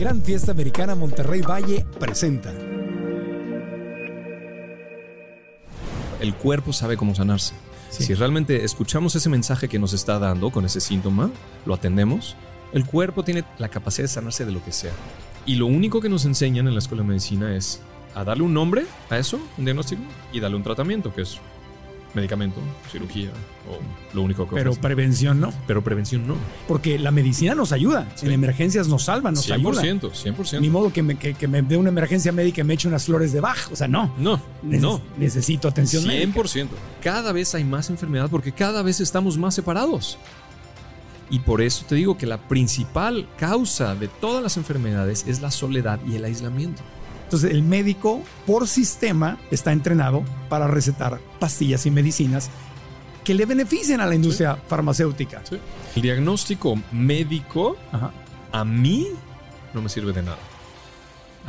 Gran Fiesta Americana Monterrey Valle presenta. El cuerpo sabe cómo sanarse. Si realmente escuchamos ese mensaje que nos está dando con ese síntoma, lo atendemos, el cuerpo tiene la capacidad de sanarse de lo que sea. Y lo único que nos enseñan en la escuela de medicina es a darle un nombre a eso, un diagnóstico, y darle un tratamiento, que es medicamento, cirugía o lo único que Pero ofrecen. prevención no. Pero prevención no. Porque la medicina nos ayuda. En emergencias nos salva, nos 100%, ayuda. 100%. Ni modo que me, que, que me dé una emergencia médica y me eche unas flores de Bach. O sea, no. No, Neces- no. Necesito atención médica. 100%. Cada vez hay más enfermedad porque cada vez estamos más separados. Y por eso te digo que la principal causa de todas las enfermedades es la soledad y el aislamiento. Entonces, el médico, por sistema, está entrenado para recetar pastillas y medicinas que le beneficien a la industria farmacéutica. El diagnóstico médico Ajá. a mí no me sirve de nada.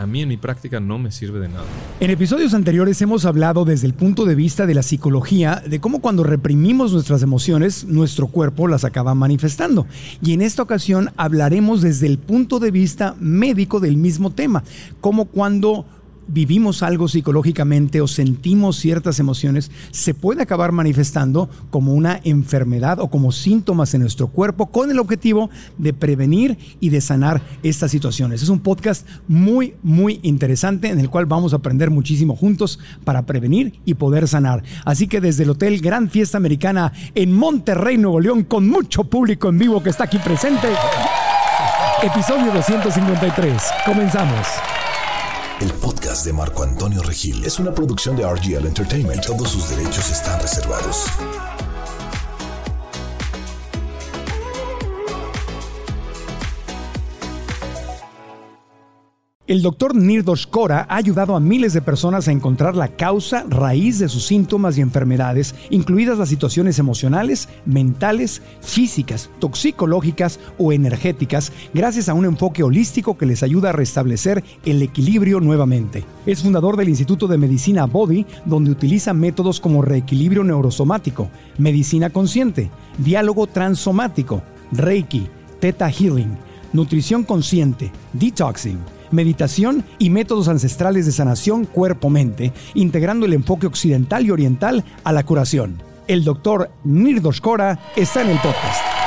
A mí en mi práctica no me sirve de nada. En episodios anteriores hemos hablado desde el punto de vista de la psicología de cómo cuando reprimimos nuestras emociones, nuestro cuerpo las acaba manifestando. Y en esta ocasión hablaremos desde el punto de vista médico del mismo tema, como cuando vivimos algo psicológicamente o sentimos ciertas emociones, se puede acabar manifestando como una enfermedad o como síntomas en nuestro cuerpo con el objetivo de prevenir y de sanar estas situaciones. Es un podcast muy, muy interesante en el cual vamos a aprender muchísimo juntos para prevenir y poder sanar. Así que desde el Hotel Gran Fiesta Americana en Monterrey, Nuevo León, con mucho público en vivo que está aquí presente, episodio 253. Comenzamos. El podcast de Marco Antonio Regil es una producción de RGL Entertainment. Todos sus derechos están reservados. El doctor Nirdos Kora ha ayudado a miles de personas a encontrar la causa raíz de sus síntomas y enfermedades, incluidas las situaciones emocionales, mentales, físicas, toxicológicas o energéticas, gracias a un enfoque holístico que les ayuda a restablecer el equilibrio nuevamente. Es fundador del Instituto de Medicina Body, donde utiliza métodos como reequilibrio neurosomático, medicina consciente, diálogo transsomático, Reiki, Theta Healing, nutrición consciente, detoxing, meditación y métodos ancestrales de sanación cuerpo-mente, integrando el enfoque occidental y oriental a la curación. El doctor Nirdos Kora está en el podcast.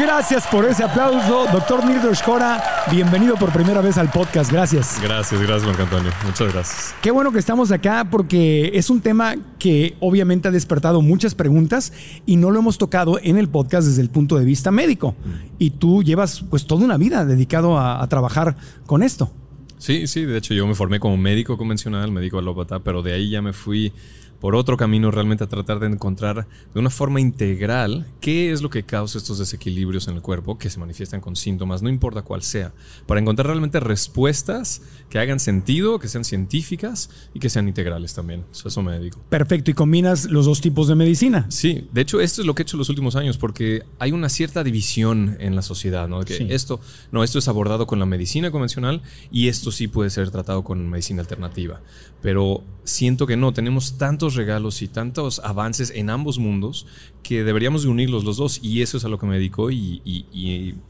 Gracias por ese aplauso, doctor Nirdos Kora. Bienvenido por primera vez al podcast. Gracias. Gracias, gracias, Marco Antonio. Muchas gracias. Qué bueno que estamos acá porque es un tema que obviamente ha despertado muchas preguntas y no lo hemos tocado en el podcast desde el punto de vista médico. Y tú llevas pues toda una vida dedicado a, a trabajar con esto. Sí, sí, de hecho yo me formé como médico convencional, médico alópata, pero de ahí ya me fui por otro camino realmente a tratar de encontrar de una forma integral qué es lo que causa estos desequilibrios en el cuerpo que se manifiestan con síntomas, no importa cuál sea, para encontrar realmente respuestas que hagan sentido, que sean científicas y que sean integrales también. Eso, eso me dedico. Perfecto, y combinas los dos tipos de medicina. Sí, de hecho esto es lo que he hecho los últimos años porque hay una cierta división en la sociedad, ¿no? Que Sí. esto, no, esto es abordado con la medicina convencional y esto sí puede ser tratado con medicina alternativa. Pero siento que no, tenemos tantos regalos y tantos avances en ambos mundos que deberíamos de unirlos los dos y eso es a lo que me dedico y,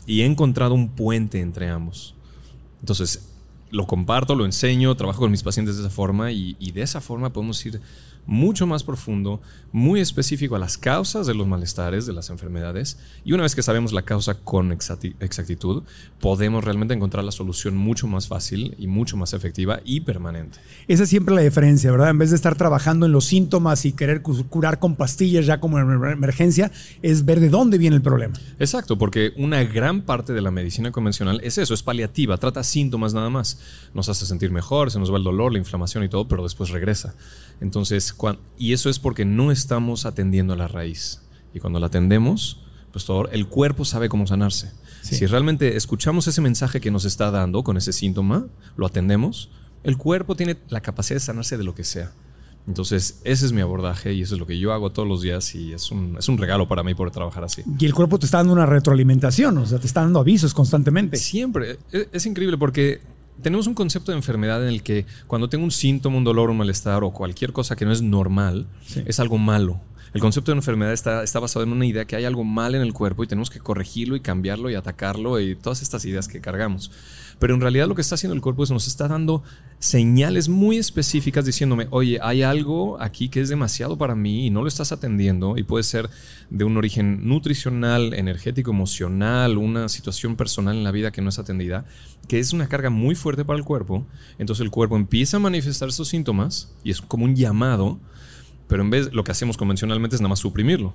he encontrado un puente entre ambos. Entonces, lo comparto, lo enseño, trabajo con mis pacientes de esa forma y de esa forma podemos ir mucho más profundo, muy específico a las causas de los malestares, de las enfermedades. Y una vez que sabemos la causa con exacti- exactitud, podemos realmente encontrar la solución mucho más fácil y mucho más efectiva y permanente. Esa es siempre la diferencia, ¿verdad? En vez de estar trabajando en los síntomas y querer cu- curar con pastillas ya como en emergencia, es ver de dónde viene el problema. Exacto, porque una gran parte de la medicina convencional es eso, es paliativa, trata síntomas nada más. Nos hace sentir mejor, se nos va el dolor, la inflamación y todo, pero después regresa. Entonces, y eso es porque no estamos atendiendo a la raíz. Y cuando la atendemos, pues todo, el cuerpo sabe cómo sanarse. Sí. Si realmente escuchamos ese mensaje que nos está dando con ese síntoma, lo atendemos, el cuerpo tiene la capacidad de sanarse de lo que sea. Entonces, ese es mi abordaje y eso es lo que yo hago todos los días y es un, es un regalo para mí poder trabajar así. Y el cuerpo te está dando una retroalimentación, o sea, te está dando avisos constantemente. Siempre. Es, es increíble porque tenemos un concepto de enfermedad en el que cuando tengo un síntoma, un dolor, un malestar o cualquier cosa que no es normal, Sí. es algo malo. El concepto de enfermedad está, está basado en una idea que hay algo mal en el cuerpo y tenemos que corregirlo y cambiarlo y atacarlo y todas estas ideas que cargamos. Pero en realidad lo que está haciendo el cuerpo es nos está dando señales muy específicas diciéndome, oye, hay algo aquí que es demasiado para mí y no lo estás atendiendo y puede ser de un origen nutricional, energético, emocional, una situación personal en la vida que no es atendida, que es una carga muy fuerte para el cuerpo. Entonces el cuerpo empieza a manifestar estos síntomas y es como un llamado, pero en vez lo que hacemos convencionalmente es nada más suprimirlo.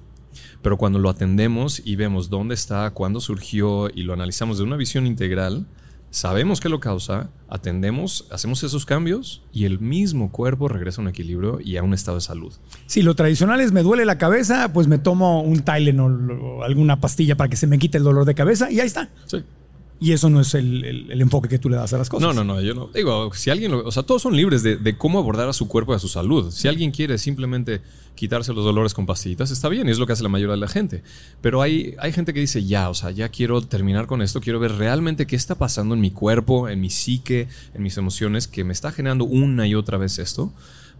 Pero cuando lo atendemos y vemos dónde está, cuándo surgió y lo analizamos de una visión integral, sabemos qué lo causa, atendemos, hacemos esos cambios y el mismo cuerpo regresa a un equilibrio y a un estado de salud. Si lo tradicional es me duele la cabeza, pues me tomo un Tylenol o alguna pastilla para que se me quite el dolor de cabeza y ahí está. Sí. Y eso no es el, el- el enfoque que tú le das a las cosas. No, no, no, yo no. Digo, si alguien, lo- o sea, todos son libres de, de cómo abordar a su cuerpo y a su salud. Si alguien quiere simplemente quitarse los dolores con pastillitas, está bien, y es lo que hace la mayoría de la gente. Pero hay, hay gente que dice, ya, o sea, ya quiero terminar con esto, quiero ver realmente qué está pasando en mi cuerpo, en mi psique, en mis emociones, que me está generando una y otra vez esto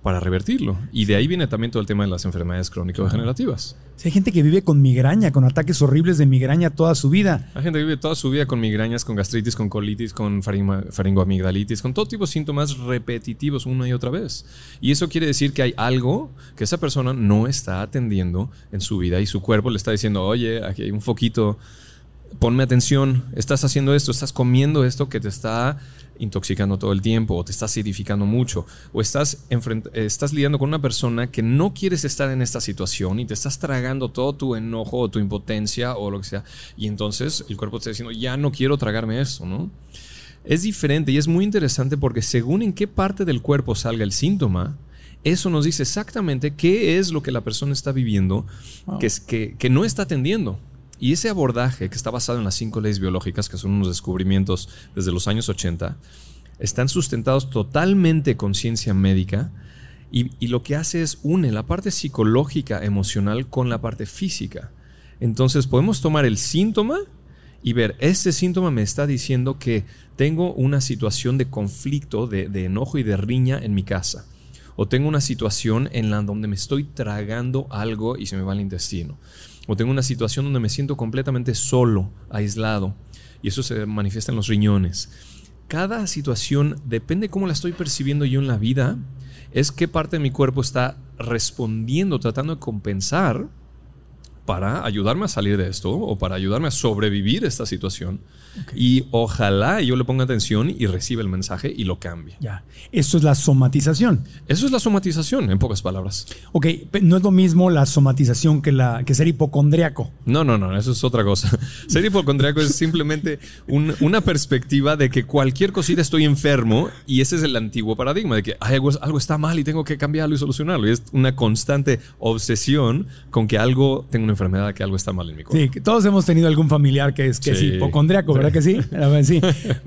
para revertirlo. Y de ahí viene también todo el tema de las enfermedades crónico-degenerativas. Hay gente que vive con migraña, con ataques horribles de migraña toda su vida. Hay gente que vive toda su vida con migrañas, con gastritis, con colitis, con faringo- faringoamigdalitis, con todo tipo de síntomas repetitivos una y otra vez. Y eso quiere decir que hay algo que esa persona no está atendiendo en su vida y su cuerpo le está diciendo, oye, aquí hay un foquito, ponme atención, estás haciendo esto, estás comiendo esto que te está intoxicando todo el tiempo o te está acidificando mucho o estás, estás lidiando con una persona que no quieres estar en esta situación y te estás tragando todo tu enojo o tu impotencia o lo que sea y entonces el cuerpo te está diciendo ya no quiero tragarme esto, ¿no? Es diferente y es muy interesante porque según en qué parte del cuerpo salga el síntoma, eso nos dice exactamente qué es lo que la persona está viviendo que, es, que, que no está atendiendo. Y ese abordaje que está basado en las cinco leyes biológicas, que son unos descubrimientos desde los años 80, están sustentados totalmente con ciencia médica y, lo que hace es une la parte psicológica, emocional con la parte física. Entonces podemos tomar el síntoma y ver, este síntoma me está diciendo que tengo una situación de conflicto, de enojo y de riña en mi casa. O tengo una situación en la donde me estoy tragando algo y se me va el intestino. O tengo una situación donde me siento completamente solo, aislado. Y eso se manifiesta en los riñones. Cada situación, depende cómo la estoy percibiendo yo en la vida, es qué parte de mi cuerpo está respondiendo, tratando de compensar para ayudarme a salir de esto o para ayudarme a sobrevivir esta situación. Y ojalá yo le ponga atención y reciba el mensaje y lo cambie. Ya. Esto es la somatización. Eso es la somatización, en pocas palabras. Ok, no es lo mismo la somatización que, la, que ser hipocondriaco. No, no, no, eso es otra cosa. Ser hipocondriaco es simplemente un- una perspectiva de que cualquier cosita estoy enfermo y ese es el antiguo paradigma de que "Ay, algo, algo está mal y tengo que cambiarlo y solucionarlo. Y es una constante obsesión con que algo, tengo una enfermedad, que algo está mal en mi cuerpo. Sí, que todos hemos tenido algún familiar que es, que es Sí. hipocondriaco, ¿verdad que sí? Sí.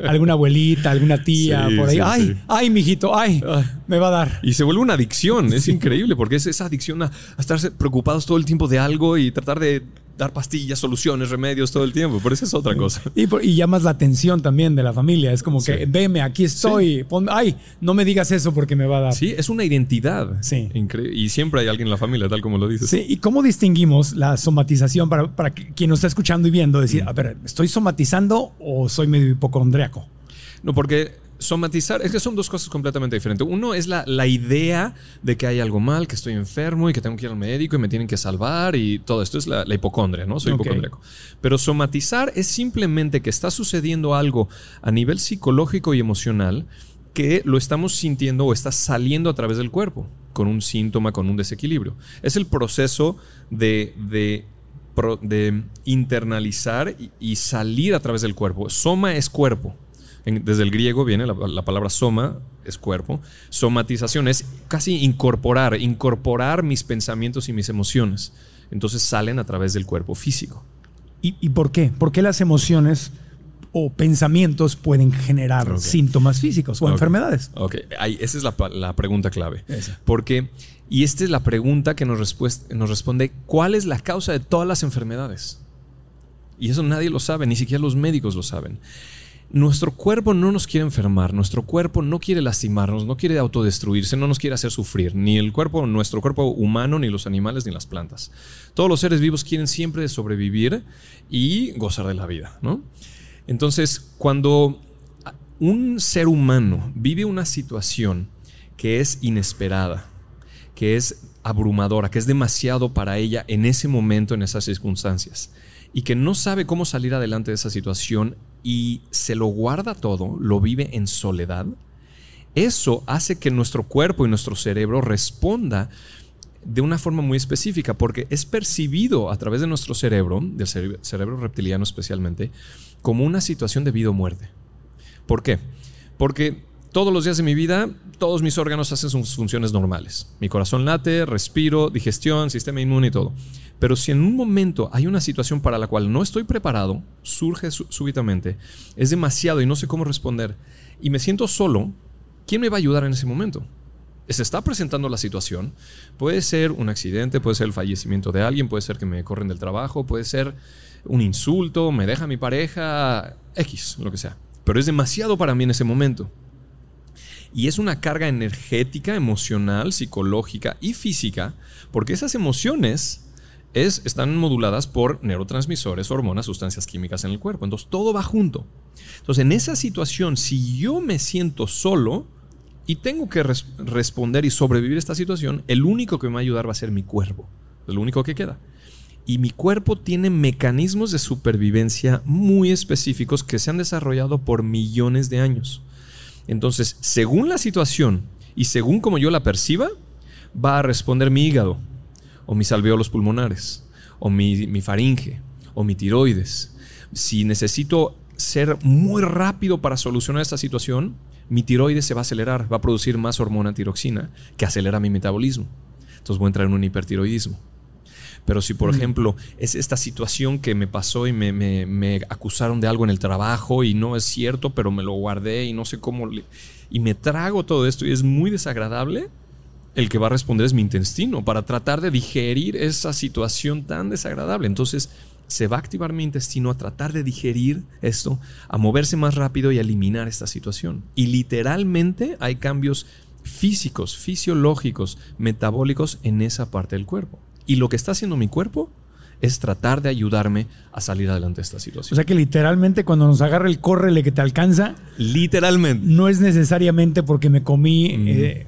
Alguna abuelita, alguna tía, Sí, por ahí. ay, ay, mijito, ay, Ay. me va a dar. Y se vuelve una adicción, es increíble, porque es esa adicción a, a estarse preocupados todo el tiempo de algo y tratar de dar pastillas, soluciones, remedios todo el tiempo, pero esa es otra cosa. Y, y llamas la atención también de la familia. Es como que, veme, aquí estoy. Ay, no me digas eso porque me va a dar. Sí, es una identidad. Sí. Y siempre hay alguien en la familia, tal como lo dices. Sí, ¿y cómo distinguimos la somatización para, para quien nos está escuchando y viendo decir, a ver, ¿estoy somatizando o soy medio hipocondriaco? No, porque somatizar, es que son dos cosas completamente diferentes. Uno es la, la idea de que hay algo mal, que estoy enfermo y que tengo que ir al médico y me tienen que salvar y todo esto es la, la hipocondria, ¿no? Soy Ok. hipocondriaco. Pero somatizar es simplemente que está sucediendo algo a nivel psicológico y emocional que lo estamos sintiendo o está saliendo a través del cuerpo, con un síntoma, con un desequilibrio. Es el proceso de, de, de internalizar y salir a través del cuerpo. Soma es cuerpo. En- desde el griego viene la, la palabra soma, es cuerpo. Somatización es casi incorporar, incorporar mis pensamientos y mis emociones. Entonces salen a través del cuerpo físico. ¿Y, y por qué? ¿Por qué las emociones o pensamientos pueden generar síntomas físicos o enfermedades? Ok, ahí, esa es la, pregunta clave. Esa. Porque, y esta es la pregunta que nos responde, ¿cuál es la causa de todas las enfermedades? Y eso nadie lo sabe, ni siquiera los médicos lo saben. Nuestro cuerpo no nos quiere enfermar, nuestro cuerpo no quiere lastimarnos, no quiere autodestruirse, no nos quiere hacer sufrir, ni el cuerpo, nuestro cuerpo humano, ni los animales, ni las plantas. Todos los seres vivos quieren siempre sobrevivir y gozar de la vida, ¿no? Entonces, cuando un ser humano vive una situación que es inesperada, que es abrumadora, que es demasiado para ella en ese momento, en esas circunstancias, y que no sabe cómo salir adelante de esa situación y se lo guarda todo, lo vive en soledad, eso hace que nuestro cuerpo y nuestro cerebro responda de una forma muy específica, porque es percibido a través de nuestro cerebro, del cerebro reptiliano especialmente, como una situación de vida o muerte. ¿Por qué? Porque todos los días de mi vida, todos mis órganos hacen sus funciones normales. Mi corazón late, respiro, digestión, sistema inmune y todo. Pero si en un momento hay una situación para la cual no estoy preparado, surge súbitamente, es demasiado y no sé cómo responder, y me siento solo, ¿quién me va a ayudar en ese momento? Se está presentando la situación, puede ser un accidente, puede ser el fallecimiento de alguien, puede ser que me corren del trabajo, puede ser un insulto, me deja mi pareja, X, lo que sea. Pero es demasiado para mí en ese momento. Y es una carga energética, emocional, psicológica y física, porque esas emociones es, están moduladas por neurotransmisores, hormonas, sustancias químicas en el cuerpo. Entonces todo va junto. Entonces en esa situación, si yo me siento solo y tengo que responder y sobrevivir esta situación, el único que me va a ayudar va a ser mi cuerpo. Es lo único que queda. Y mi cuerpo tiene mecanismos de supervivencia muy específicos que se han desarrollado por millones de años. Entonces, según la situación y según como yo la perciba, va a responder mi hígado, o mis alveolos pulmonares, o mi, faringe, o mi tiroides. Si necesito ser muy rápido para solucionar esta situación, mi tiroides se va a acelerar, va a producir más hormona tiroxina que acelera mi metabolismo. Entonces voy a entrar en un hipertiroidismo. Pero si, por ejemplo, es esta situación que me pasó y me, acusaron de algo en el trabajo y no es cierto, pero me lo guardé y no sé cómo... y me trago todo esto y es muy desagradable, el que va a responder es mi intestino para tratar de digerir esa situación tan desagradable. Entonces se va a activar mi intestino a tratar de digerir esto, a moverse más rápido y a eliminar esta situación. Y literalmente hay cambios físicos, fisiológicos, metabólicos en esa parte del cuerpo. Y lo que está haciendo mi cuerpo es tratar de ayudarme a salir adelante de esta situación. O sea que literalmente cuando nos agarra el córrele que te alcanza, literalmente. No es necesariamente porque me comí mm. eh,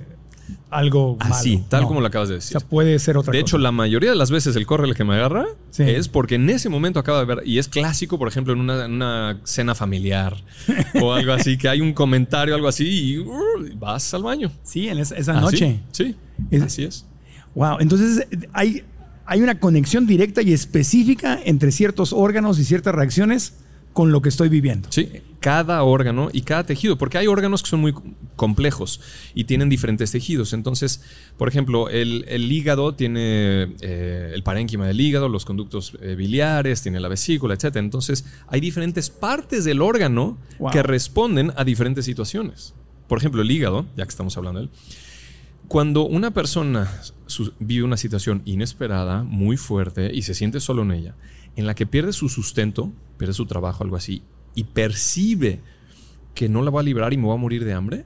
algo Así, tal como lo acabas de decir. O sea, puede ser otra de cosa. De hecho, la mayoría de las veces el córrele que me agarra es porque en ese momento acaba de ver, y es clásico, por ejemplo, en una, cena familiar o algo así, que hay un comentario, algo así, y uh, vas al baño. Sí, en esa, noche. Sí, así es. Wow, entonces hay, hay una conexión directa y específica entre ciertos órganos y ciertas reacciones con lo que estoy viviendo. Sí, cada órgano y cada tejido, porque hay órganos que son muy complejos y tienen diferentes tejidos. Entonces, por ejemplo, el, hígado tiene eh, el parénquima del hígado, los conductos eh, biliares, tiene la vesícula, etc. Entonces, hay diferentes partes del órgano que responden a diferentes situaciones. Por ejemplo, el hígado, ya que estamos hablando de él, cuando una persona vive una situación inesperada, muy fuerte, y se siente solo en ella, en la que pierde su sustento, pierde su trabajo, algo así, y percibe que no la va a librar y me va a morir de hambre,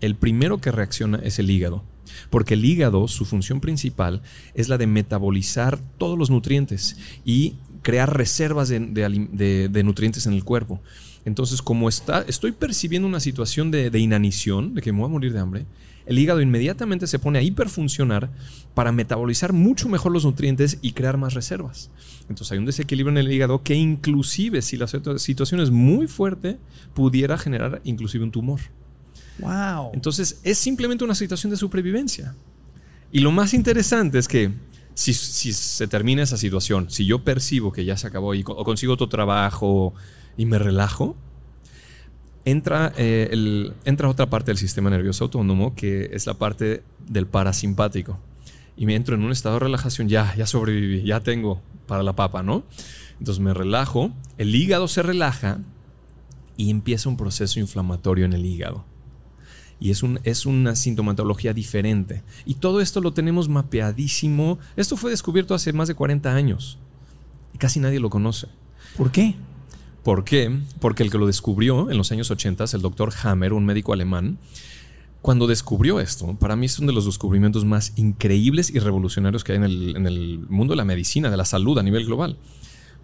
el primero que reacciona es el hígado. Porque el hígado, su función principal es la de metabolizar todos los nutrientes y crear reservas de, nutrientes en el cuerpo. Entonces, como está, estoy percibiendo una situación de, inanición, de que me voy a morir de hambre, el hígado inmediatamente se pone a hiperfuncionar para metabolizar mucho mejor los nutrientes y crear más reservas. Entonces hay un desequilibrio en el hígado que inclusive si la situación es muy fuerte, pudiera generar inclusive un tumor. Wow. Entonces es simplemente una situación de supervivencia. Y lo más interesante es que si, se termina esa situación, si yo percibo que ya se acabó y, o consigo otro trabajo y me relajo, entra, eh, entra otra parte del sistema nervioso autónomo que es la parte del parasimpático. Y me entro en un estado de relajación, ya, ya sobreviví, ya tengo para la papa, ¿no? Entonces me relajo, el hígado se relaja y empieza un proceso inflamatorio en el hígado. Y es, un, es una sintomatología diferente. Y todo esto lo tenemos mapeadísimo. Esto fue descubierto hace más de 40 años. Y casi nadie lo conoce. ¿Por qué? ¿Por qué? Porque el que lo descubrió en los años 80, el doctor Hammer, un médico alemán, cuando descubrió esto, para mí es uno de los descubrimientos más increíbles y revolucionarios que hay en el, en el mundo de la medicina, de la salud a nivel global.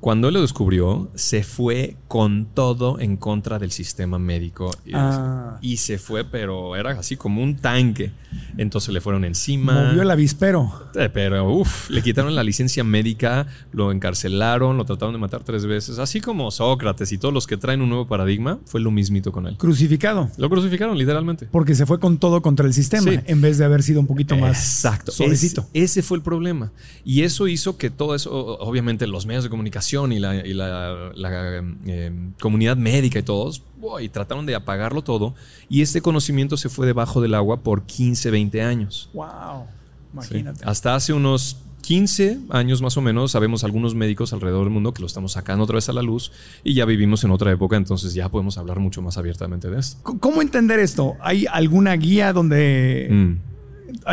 Cuando él lo descubrió, se fue con todo en contra del sistema médico. Y, Ah. y se fue, pero era así como un tanque. Entonces le fueron encima. Movió el avispero. Eh, Pero, uff, le quitaron la licencia médica, lo encarcelaron, lo trataron de matar tres veces. Así como Sócrates y todos los que traen un nuevo paradigma, fue lo mismito con él. Crucificado. Lo crucificaron, literalmente. Porque se fue con todo contra el sistema, Sí. en vez de haber sido un poquito más Exacto. suavecito. Ese, ese fue el problema. Y eso hizo que todo eso, obviamente los medios de comunicación y la, y la- la, eh, comunidad médica y todos, uy, trataron de apagarlo todo. Y este conocimiento se fue debajo del agua por 15, 20 años. Wow. Sí. Imagínate. Hasta hace unos 15 años más o menos, sabemos algunos médicos alrededor del mundo que lo estamos sacando otra vez a la luz y ya vivimos en otra época, entonces ya podemos hablar mucho más abiertamente de esto. ¿Cómo entender esto? ¿Hay alguna guía donde, Mm.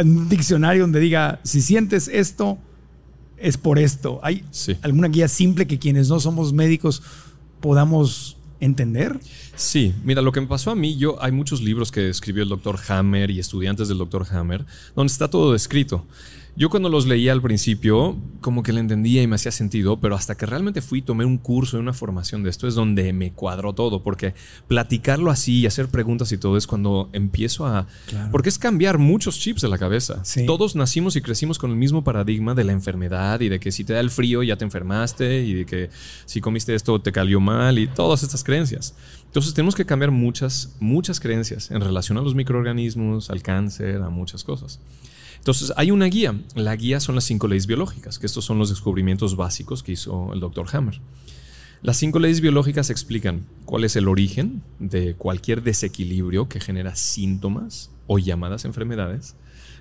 un diccionario donde diga, si sientes esto, es por esto? ¿Hay Sí. alguna guía simple que quienes no somos médicos podamos entender? Sí, mira, lo que me pasó a mí, yo hay muchos libros que escribió el doctor Hammer y estudiantes del doctor Hammer, donde está todo escrito. Yo cuando los leía al principio, como que le entendía y me hacía sentido, pero hasta que realmente fui y tomé un curso y una formación de esto es donde me cuadró todo, porque platicarlo así y hacer preguntas y todo es cuando empiezo a... Claro. Porque es cambiar muchos chips de la cabeza. Sí. Todos nacimos y crecimos con el mismo paradigma de la enfermedad y de que si te da el frío ya te enfermaste y de que si comiste esto te cayó mal y todas estas creencias. Entonces tenemos que cambiar muchas, muchas creencias en relación a los microorganismos, al cáncer, a muchas cosas. Entonces hay una guía. La guía son las cinco leyes biológicas, que estos son los descubrimientos básicos que hizo el doctor Hammer. Las cinco leyes biológicas explican cuál es el origen de cualquier desequilibrio que genera síntomas o llamadas enfermedades.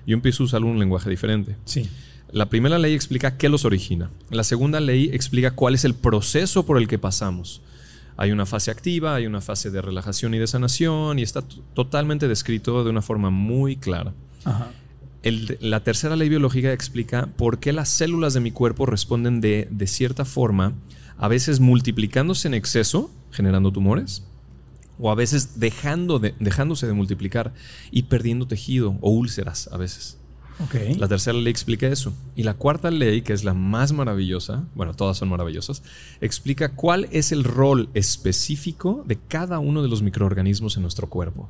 Yo empiezo a usar un lenguaje diferente. Sí. La primera ley explica qué los origina. La segunda ley explica cuál es el proceso por el que pasamos. Hay una fase activa, hay una fase de relajación y de sanación y está totalmente descrito de una forma muy clara. Ajá. El- la tercera ley biológica explica por qué las células de mi cuerpo responden de, de cierta forma, a veces multiplicándose en exceso, generando tumores, o a veces dejando de- dejándose de multiplicar y perdiendo tejido o úlceras a veces. La tercera ley explica eso. Y la cuarta ley, que es la más maravillosa, bueno, todas son maravillosas, explica cuál es el rol específico de cada uno de los microorganismos en nuestro cuerpo.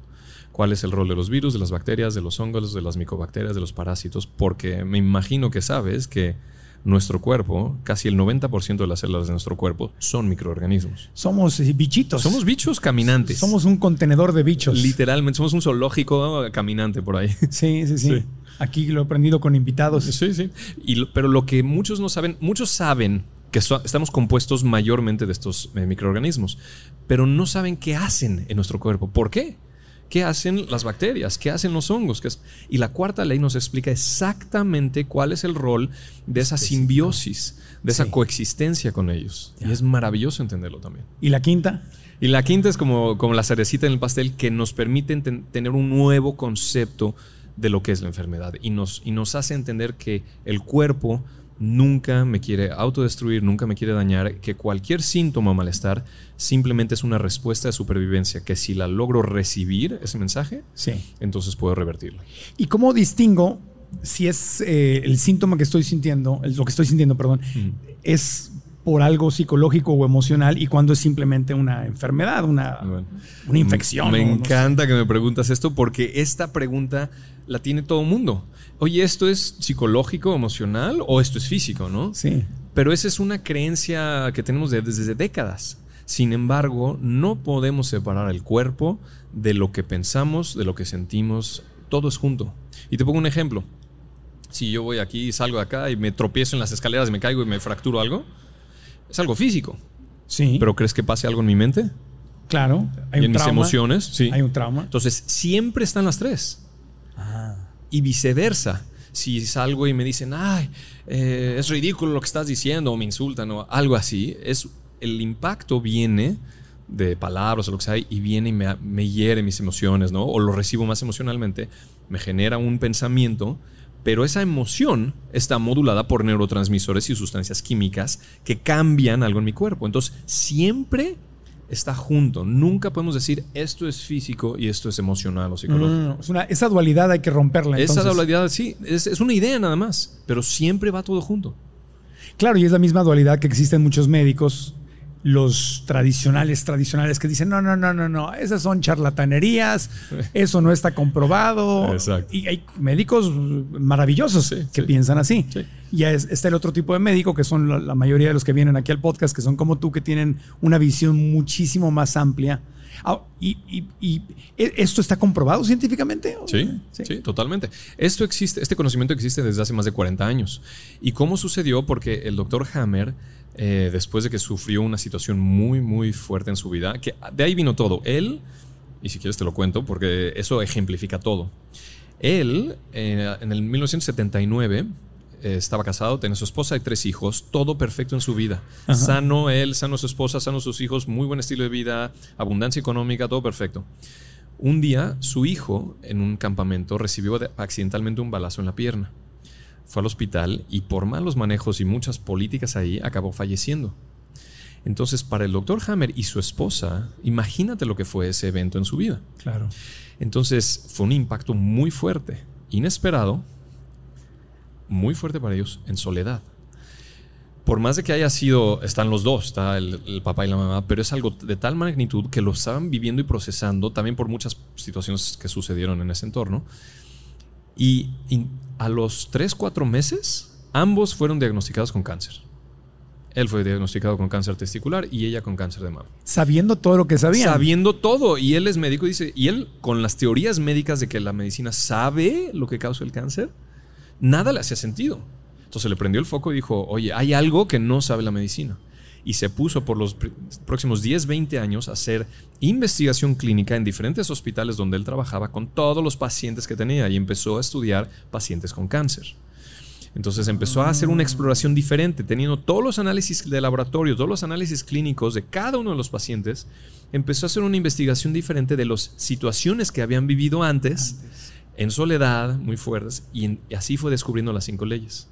Cuál es el rol de los virus, de las bacterias, de los hongos, de las micobacterias, de los parásitos, porque me imagino que sabes que nuestro cuerpo, casi el 90% de las células de nuestro cuerpo son microorganismos. Somos eh, bichitos. Somos bichos caminantes. Somos un contenedor de bichos. literalmente, somos un zoológico caminante por ahí. Sí, sí, sí, Sí. Aquí lo he aprendido con invitados. Sí, sí. Y pero lo que muchos no saben, muchos saben que so- estamos compuestos mayormente de estos eh, microorganismos, pero no saben qué hacen en nuestro cuerpo. ¿Por qué? ¿Qué hacen las bacterias? ¿Qué hacen los hongos? ¿Qué? Y la cuarta ley nos explica exactamente cuál es el rol de esa simbiosis, de esa Sí. coexistencia con ellos. Y es maravilloso entenderlo también. ¿Y la quinta? Y la quinta es como, como la cerecita en el pastel que nos permite tener un nuevo concepto de lo que es la enfermedad y nos, y nos hace entender que el cuerpo nunca me quiere autodestruir, nunca me quiere dañar, que cualquier síntoma o malestar simplemente es una respuesta de supervivencia, que si la logro recibir ese mensaje, Sí. entonces puedo revertirlo. ¿Y cómo distingo si es eh, el síntoma que estoy sintiendo, lo que estoy sintiendo, perdón, es por algo psicológico o emocional y cuando es simplemente una enfermedad, una, Bueno. una infección? Me o no sé? encanta que me preguntas esto porque esta pregunta la tiene todo el mundo. Oye, ¿esto es psicológico, emocional o esto es físico, no? Sí. Pero esa es una creencia que tenemos de- desde décadas. Sin embargo, no podemos separar el cuerpo de lo que pensamos, de lo que sentimos. Todo es junto. Y te pongo un ejemplo. Si yo voy aquí, salgo de acá y me tropiezo en las escaleras y me caigo y me fracturo algo, es algo físico. Sí. ¿Pero crees que pase algo en mi mente? claro. Hay ¿Y un en mis trauma. emociones? Sí. Hay un trauma. Entonces, siempre están las tres. Ah. Y viceversa. Si salgo y me dicen, ay, eh, es ridículo lo que estás diciendo, o me insultan, o algo así, es, el impacto viene de palabras o lo que sea, y viene y me, me hiere mis emociones, ¿no? O lo recibo más emocionalmente, me genera un pensamiento, pero esa emoción está modulada por neurotransmisores y sustancias químicas que cambian algo en mi cuerpo. Entonces, siempre está junto. Nunca podemos decir esto es físico y esto es emocional o psicológico. No, no, no. Es una- esa dualidad hay que romperla. Esa dualidad, sí, es, es una idea nada más, pero siempre va todo junto. Claro, y es la misma dualidad que existe en muchos médicos, los tradicionales, tradicionales que dicen, no, no, no, no, no, esas son charlatanerías, eso no está comprobado. Exacto. Y hay médicos maravillosos Sí, que sí. piensan así. Sí. Y está el otro tipo de médico, que son la, la mayoría de los que vienen aquí al podcast, que son como tú, que tienen una visión muchísimo más amplia. Ah, y, y- y- ¿e- ¿Esto está comprobado científicamente? Sí, sí, totalmente. Esto existe, este conocimiento existe desde hace más de 40 años. ¿Y cómo sucedió? Porque el doctor Hammer, eh, después de que sufrió una situación muy, muy fuerte en su vida, que de ahí vino todo. Él, y si quieres te lo cuento, porque eso ejemplifica todo. Él, eh, en el 1979, eh, estaba casado, tenía su esposa y tres hijos, todo perfecto en su vida. Sano él, sano su esposa, sano sus hijos, muy buen estilo de vida, abundancia económica, todo perfecto. Un día, su hijo, en un campamento, recibió de- accidentalmente un balazo en la pierna. Fue al hospital y por malos manejos y muchas políticas ahí, acabó falleciendo. Entonces, para el doctor Hammer y su esposa, imagínate lo que fue ese evento en su vida. Claro. Entonces, fue un impacto muy fuerte, inesperado, muy fuerte para ellos, en soledad. Por más de que haya sido, están los dos, está el, el papá y la mamá, pero es algo de tal magnitud que lo estaban viviendo y procesando, también por muchas situaciones que sucedieron en ese entorno. Y, y a los 3, 4 meses, ambos fueron diagnosticados con cáncer. Él fue diagnosticado con cáncer testicular y ella con cáncer de mama Sabiendo todo lo que sabían. sabiendo todo. Y él es médico, dice, y él con las teorías médicas de que la medicina sabe lo que causa el cáncer, nada le hacía sentido. Entonces le prendió el foco y dijo, oye, hay algo que no sabe la medicina. Y se puso por los pr- próximos 10, 20 años a hacer investigación clínica en diferentes hospitales donde él trabajaba con todos los pacientes que tenía y empezó a estudiar pacientes con cáncer. Entonces empezó a hacer una exploración diferente, teniendo todos los análisis de laboratorio, todos los análisis clínicos de cada uno de los pacientes. Empezó a hacer una investigación diferente de las situaciones que habían vivido antes, en soledad, muy fuertes, y, en- y así fue descubriendo las cinco leyes.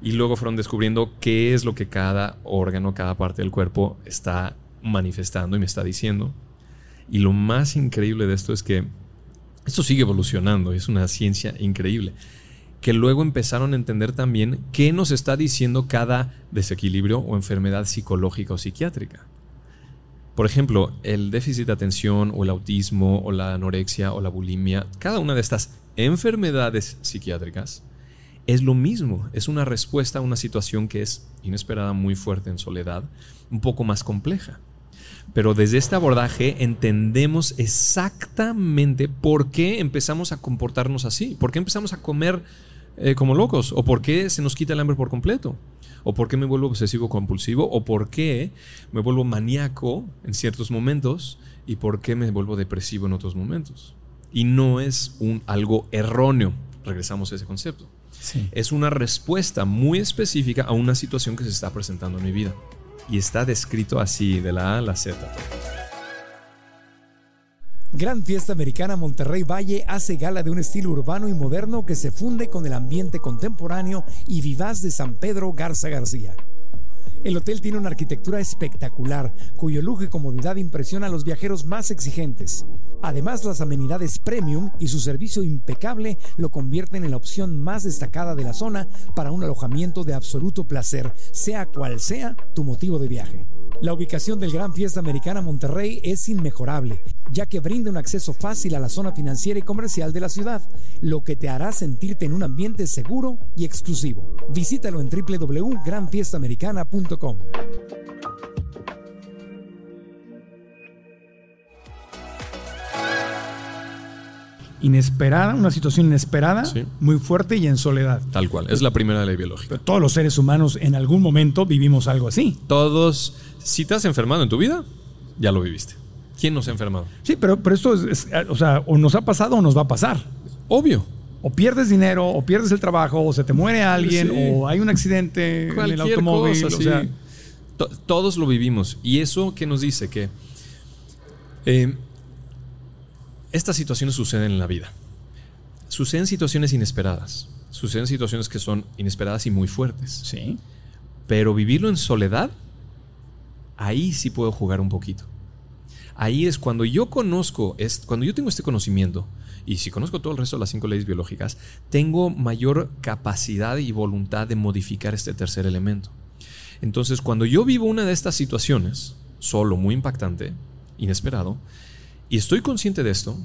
Y luego fueron descubriendo qué es lo que cada órgano, cada parte del cuerpo está manifestando y me está diciendo. Y lo más increíble de esto es que esto sigue evolucionando, es una ciencia increíble que luego empezaron a entender también qué nos está diciendo cada desequilibrio o enfermedad psicológica o psiquiátrica. Por ejemplo, el déficit de atención o el autismo o la anorexia o la bulimia, cada una de estas enfermedades psiquiátricas es lo mismo, es una respuesta a una situación que es inesperada, muy fuerte en soledad, un poco más compleja. Pero desde este abordaje entendemos exactamente por qué empezamos a comportarnos así, por qué empezamos a comer eh, como locos, o por qué se nos quita el hambre por completo, o por qué me vuelvo obsesivo compulsivo, o por qué me vuelvo maníaco en ciertos momentos, y por qué me vuelvo depresivo en otros momentos. Y no es algo erróneo, regresamos a ese concepto. Sí. Es una respuesta muy específica a una situación que se está presentando en mi vida. Y está descrito así, de la A a la Z. Gran Fiesta Americana Monterrey Valle hace gala de un estilo urbano y moderno que se funde con el ambiente contemporáneo y vivaz de San Pedro Garza García. El hotel tiene una arquitectura espectacular, cuyo lujo y comodidad impresiona a los viajeros más exigentes. Además, las amenidades premium y su servicio impecable lo convierten en la opción más destacada de la zona para un alojamiento de absoluto placer, sea cual sea tu motivo de viaje. La ubicación del Gran Fiesta Americana Monterrey es inmejorable, ya que brinda un acceso fácil a la zona financiera y comercial de la ciudad, lo que te hará sentirte en un ambiente seguro y exclusivo. Visítalo en www.granfiestamericana.com. Inesperada, una situación inesperada, Sí. muy fuerte y en soledad. Tal cual. Es la primera ley biológica. Pero todos los seres humanos en algún momento vivimos algo así. Todos, si te has enfermado en tu vida, ya lo viviste. ¿Quién nos ha enfermado? Sí, pero, pero esto es, es, o sea, o nos ha pasado o nos va a pasar. Obvio. O pierdes dinero, o pierdes el trabajo, o se te muere alguien, Sí. o hay un accidente en el automóvil. cosa, o sea, To- todos lo vivimos. ¿Y eso qué nos dice? Que eh, estas situaciones suceden en la vida. Suceden situaciones inesperadas. Suceden situaciones que son inesperadas y muy fuertes. sí. Pero vivirlo en soledad, ahí sí puedo jugar un poquito. Ahí es cuando yo conozco, es, cuando yo tengo este conocimiento, y si conozco todo el resto de las cinco leyes biológicas, tengo mayor capacidad y voluntad de modificar este tercer elemento. Entonces, cuando yo vivo una de estas situaciones, solo, muy impactante, inesperado, y estoy consciente de esto,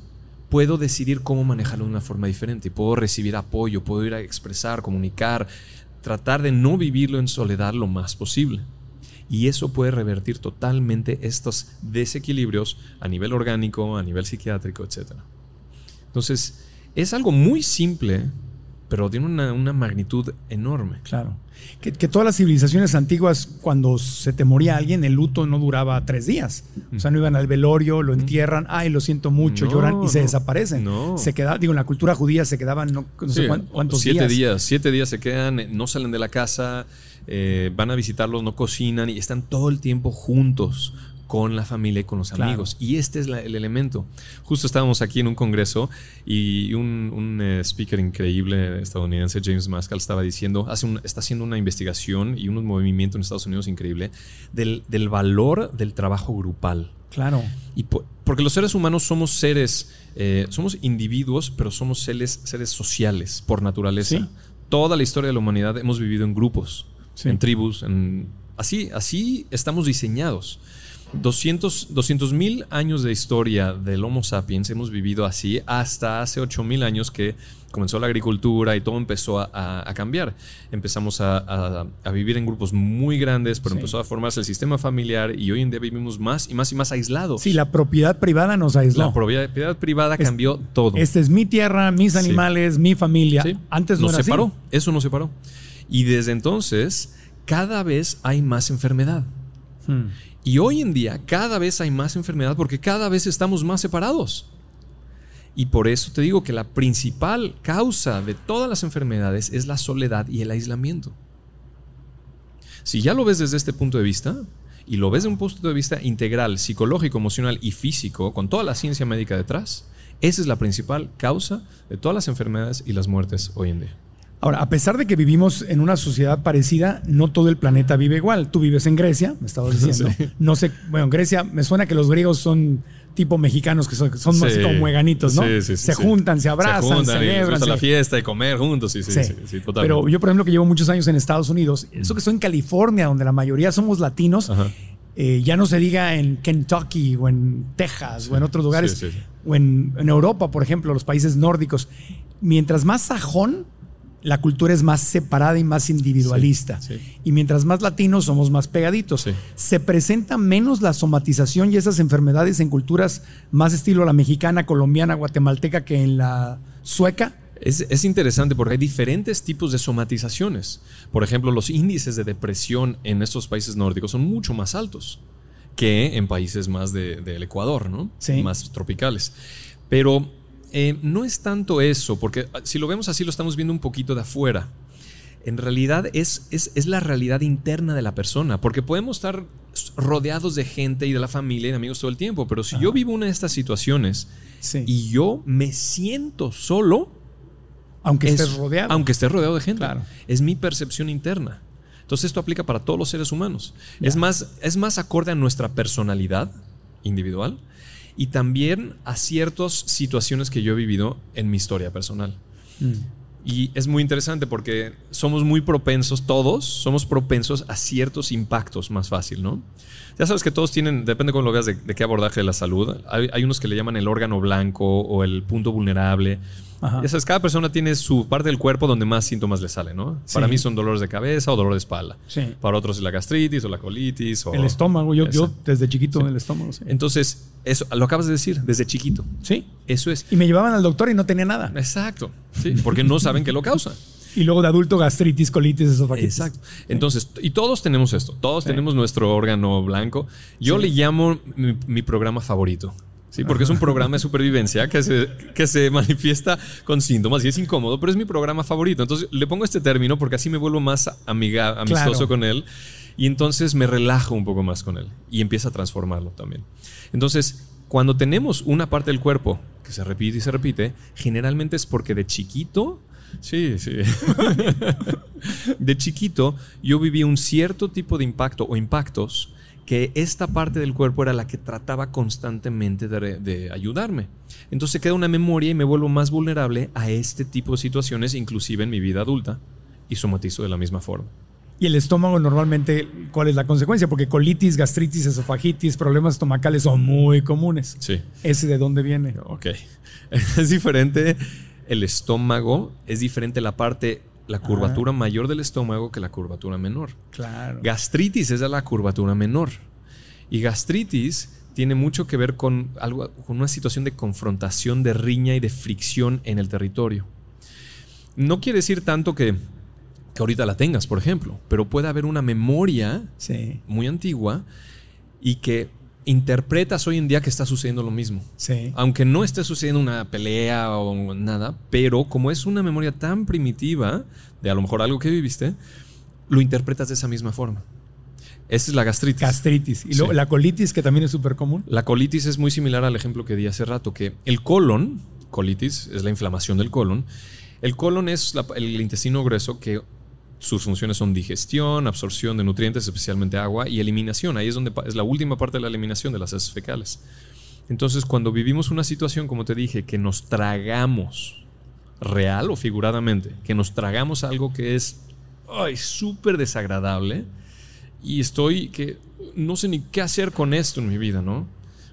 puedo decidir cómo manejarlo de una forma diferente. Puedo recibir apoyo, puedo ir a expresar, comunicar, tratar de no vivirlo en soledad lo más posible. Y eso puede revertir totalmente estos desequilibrios a nivel orgánico, a nivel psiquiátrico, etc. Entonces, es algo muy simple, pero tiene una, magnitud enorme. Claro. Que, todas las civilizaciones antiguas, cuando se te moría alguien, el luto no duraba tres días. O sea, no iban al velorio, lo entierran, ay, lo siento mucho, lloran y se desaparecen. No. Se queda, digo, en la cultura judía se quedaban no, sé cuántos siete días. Siete días se quedan, no salen de la casa, eh, van a visitarlos, no cocinan y están todo el tiempo juntos con la familia y con los amigos. Y este es el elemento. Justo estábamos aquí en un congreso y un, eh, speaker increíble estadounidense, James Maskell, estaba diciendo, hace está haciendo una investigación y un movimiento en Estados Unidos increíble del, valor del trabajo grupal. Claro. Y porque los seres humanos somos seres, eh, somos individuos, pero somos seres, seres sociales por naturaleza. Toda la historia de la humanidad hemos vivido en grupos, en tribus, en, así, así estamos diseñados. 200 mil años de historia del Homo sapiens hemos vivido así hasta hace 8 mil años que comenzó la agricultura y todo empezó a, cambiar. Empezamos a, vivir en grupos muy grandes, pero empezó a formarse el sistema familiar y hoy en día vivimos más y más y más aislados. Sí, la propiedad privada nos aisló. La propiedad privada cambió todo. Esta es mi tierra, mis animales, mi familia. Antes no nos era separó. Eso nos separó. Y desde entonces, cada vez hay más enfermedad. Hmm. Y hoy en día cada vez hay más enfermedad porque cada vez estamos más separados. Y por eso te digo que la principal causa de todas las enfermedades es la soledad y el aislamiento. Si ya lo ves desde este punto de vista, y lo ves desde un punto de vista integral, psicológico, emocional y físico, con toda la ciencia médica detrás, esa es la principal causa de todas las enfermedades y las muertes hoy en día. Ahora, a pesar de que vivimos en una sociedad parecida, no todo el planeta vive igual. Tú vives en Grecia, me estabas diciendo. No sé, bueno, Grecia, me suena que los griegos son tipo mexicanos que son, más como mueganitos, ¿no? se juntan, se abrazan, se celebran. Se... la fiesta y comer juntos, sí, sí, sí. Pero yo, por ejemplo, que llevo muchos años en Estados Unidos, eso que estoy en California, donde la mayoría somos latinos, eh, ya no se diga en Kentucky o en Texas o en otros lugares, o en, en Europa, por ejemplo, los países nórdicos. Mientras más sajón, la cultura es más separada y más individualista. Y mientras más latinos somos más pegaditos. Se presenta menos la somatización y esas enfermedades en culturas más estilo la mexicana, colombiana, guatemalteca que en la sueca. Es, interesante porque hay diferentes tipos de somatizaciones. Por ejemplo, los índices de depresión en estos países nórdicos son mucho más altos que en países más del Ecuador, ¿no? Más tropicales. Pero eh, no es tanto eso, porque ah, si lo vemos así lo estamos viendo un poquito de afuera. En realidad es, es, la realidad interna de la persona, porque podemos estar rodeados de gente y de la familia y de amigos todo el tiempo, pero si yo vivo una de estas situaciones y yo me siento solo, aunque esté rodeado. Aunque esté rodeado de gente. Es mi percepción interna. Entonces esto aplica para todos los seres humanos. Es, más, es más acorde a nuestra personalidad individual y también a ciertas situaciones que yo he vivido en mi historia personal. Mm. Y es muy interesante porque somos muy propensos, todos somos propensos a ciertos impactos más fácil, ¿no? Ya sabes que todos tienen, depende con lo veas de, de qué abordaje de la salud, hay, hay, unos que le llaman el órgano blanco o el punto vulnerable. Ya sabes, cada persona tiene su parte del cuerpo donde más síntomas le salen, ¿no? Para mí son dolores de cabeza o dolor de espalda. Para otros es la gastritis o la colitis. O el estómago, yo, yo desde chiquito en el estómago. Entonces, eso lo acabas de decir, desde chiquito. Sí. Eso es. Y me llevaban al doctor y no tenía nada. Exacto. Sí, porque no saben qué lo causa. Y luego de adulto gastritis, colitis, esofagitis. Exacto. Entonces, y todos tenemos esto. Todos tenemos nuestro órgano blanco. Yo le llamo mi programa favorito. Sí, porque es un programa de supervivencia que se, que se manifiesta con síntomas y es incómodo, pero es mi programa favorito. Entonces le pongo este término porque así me vuelvo más amiga, amistoso con él y entonces me relajo un poco más con él y empieza a transformarlo también. Entonces, cuando tenemos una parte del cuerpo que se repite y se repite, generalmente es porque de chiquito, sí, sí, de chiquito yo viví un cierto tipo de impacto o impactos que esta parte del cuerpo era la que trataba constantemente de, de, ayudarme. Entonces queda una memoria y me vuelvo más vulnerable a este tipo de situaciones, inclusive en mi vida adulta, y somatizo de la misma forma. Y el estómago normalmente, ¿cuál es la consecuencia? Porque colitis, gastritis, esofagitis, problemas estomacales son muy comunes. Sí. ¿Ese de dónde viene? Ok. Es diferente el estómago, es diferente la parte la curvatura mayor del estómago que la curvatura menor. Claro. Gastritis es la curvatura menor. Y gastritis tiene mucho que ver con, algo, con una situación de confrontación, de riña y de fricción en el territorio. No quiere decir tanto que, que ahorita la tengas, por ejemplo, pero puede haber una memoria Sí. muy antigua y que interpretas hoy en día que está sucediendo lo mismo. Sí. Aunque no esté sucediendo una pelea o nada, pero como es una memoria tan primitiva de a lo mejor algo que viviste, lo interpretas de esa misma forma. Esa es la gastritis. Gastritis. Y luego Sí. la colitis, que también es súper común. La colitis es muy similar al ejemplo que di hace rato, que el colon, colitis, es la inflamación del colon. El colon es la- el intestino grueso que sus funciones son digestión, absorción de nutrientes, especialmente agua, y eliminación. Ahí es donde es la última parte de la eliminación de las heces fecales. Entonces, cuando vivimos una situación, como te dije, que nos tragamos, real o figuradamente, que nos tragamos algo que es súper desagradable, y estoy que no sé ni qué hacer con esto en mi vida, ¿no?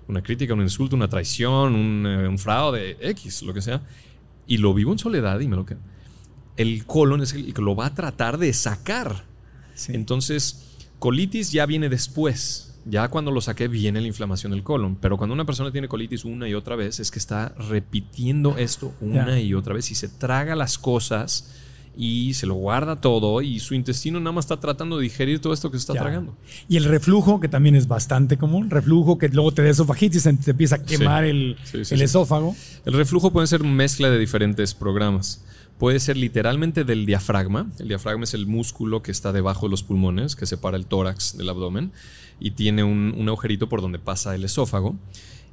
Una crítica, un insulto, una traición, un, eh, un fraude, X, lo que sea. Y lo vivo en soledad y me lo quedo. El colon es el que lo va a tratar de sacar. Sí. Entonces, colitis ya viene después. Ya cuando lo saqué viene la inflamación del colon. Pero cuando una persona tiene colitis una y otra vez, es que está repitiendo esto una y otra vez y se traga las cosas y se lo guarda todo y su intestino nada más está tratando de digerir todo esto que se está tragando. Y el reflujo, que también es bastante común. Reflujo, que luego te da esofagitis, te empieza a quemar el, Sí, sí, el esófago. El reflujo puede ser mezcla de diferentes programas. Puede ser literalmente del diafragma. El diafragma es el músculo que está debajo de los pulmones, que separa el tórax del abdomen y tiene un, un agujerito por donde pasa el esófago.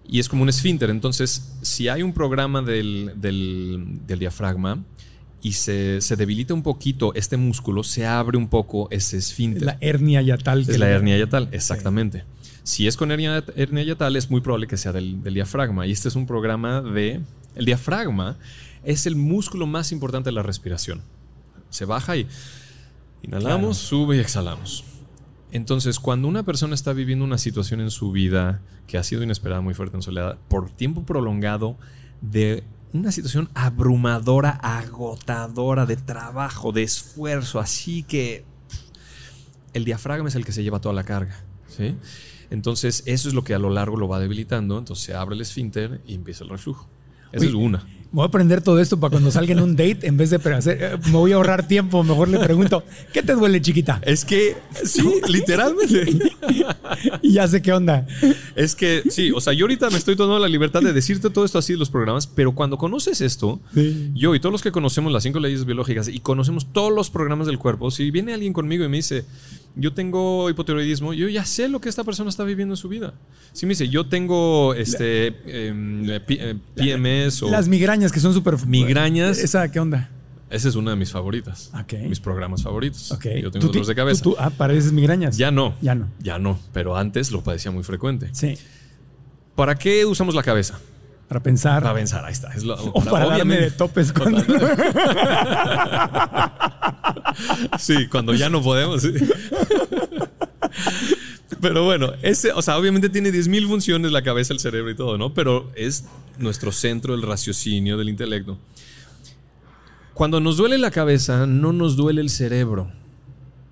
Y es como un esfínter. Entonces, si hay un programa del, del- del diafragma y se, se debilita un poquito este músculo, se abre un poco ese esfínter. La hernia yatal. que Es la hernia yatal, exactamente. Si es con hernia, hernia yatal, es muy probable que sea del, del diafragma. Y este es un programa de... El diafragma es el músculo más importante de la respiración. Se baja y inhalamos, sube y exhalamos. Entonces, cuando una persona está viviendo una situación en su vida que ha sido inesperada, muy fuerte en soledad, por tiempo prolongado, de una situación abrumadora, agotadora, de trabajo, de esfuerzo, así que el diafragma es el que se lleva toda la carga. ¿sí? Entonces, eso es lo que a lo largo lo va debilitando. Entonces, se abre el esfínter y empieza el reflujo. Esa Oye, es una. Voy a aprender todo esto para cuando salga en un date, en vez de hacer, eh, me voy a ahorrar tiempo, mejor le pregunto, ¿qué te duele, chiquita? Es que, sí, literalmente. Y ya sé qué onda. Es que, sí, o sea, yo ahorita me estoy tomando la libertad de decirte todo esto así de los programas, pero cuando conoces esto, Sí. yo y todos los que conocemos las cinco leyes biológicas y conocemos todos los programas del cuerpo, si viene alguien conmigo y me dice, yo tengo hipotiroidismo, yo ya sé lo que esta persona está viviendo en su vida. Si me dice, yo tengo este em, P- eh, PMS o... Las migrañas que son súper... Migrañas. ¿Esa qué onda? Esa es una de mis favoritas. Ok. Mis programas favoritos. Ok. Yo ¿Tú tengo dolores de cabeza. tú- tú- ah, pareces migrañas. Ya no. Ya no. Ya no. Pero antes lo padecía muy frecuente. Sí. ¿Para qué usamos la cabeza? Para pensar. Para pensar, ahí está. Es lo- O para darme de topes cuando... Sí, cuando ya no podemos. sí. Pero bueno, ese, o sea, obviamente tiene 10.000 funciones la cabeza, el cerebro y todo, ¿no? Pero es nuestro centro del raciocinio, del intelecto. Cuando nos duele la cabeza, no nos duele el cerebro.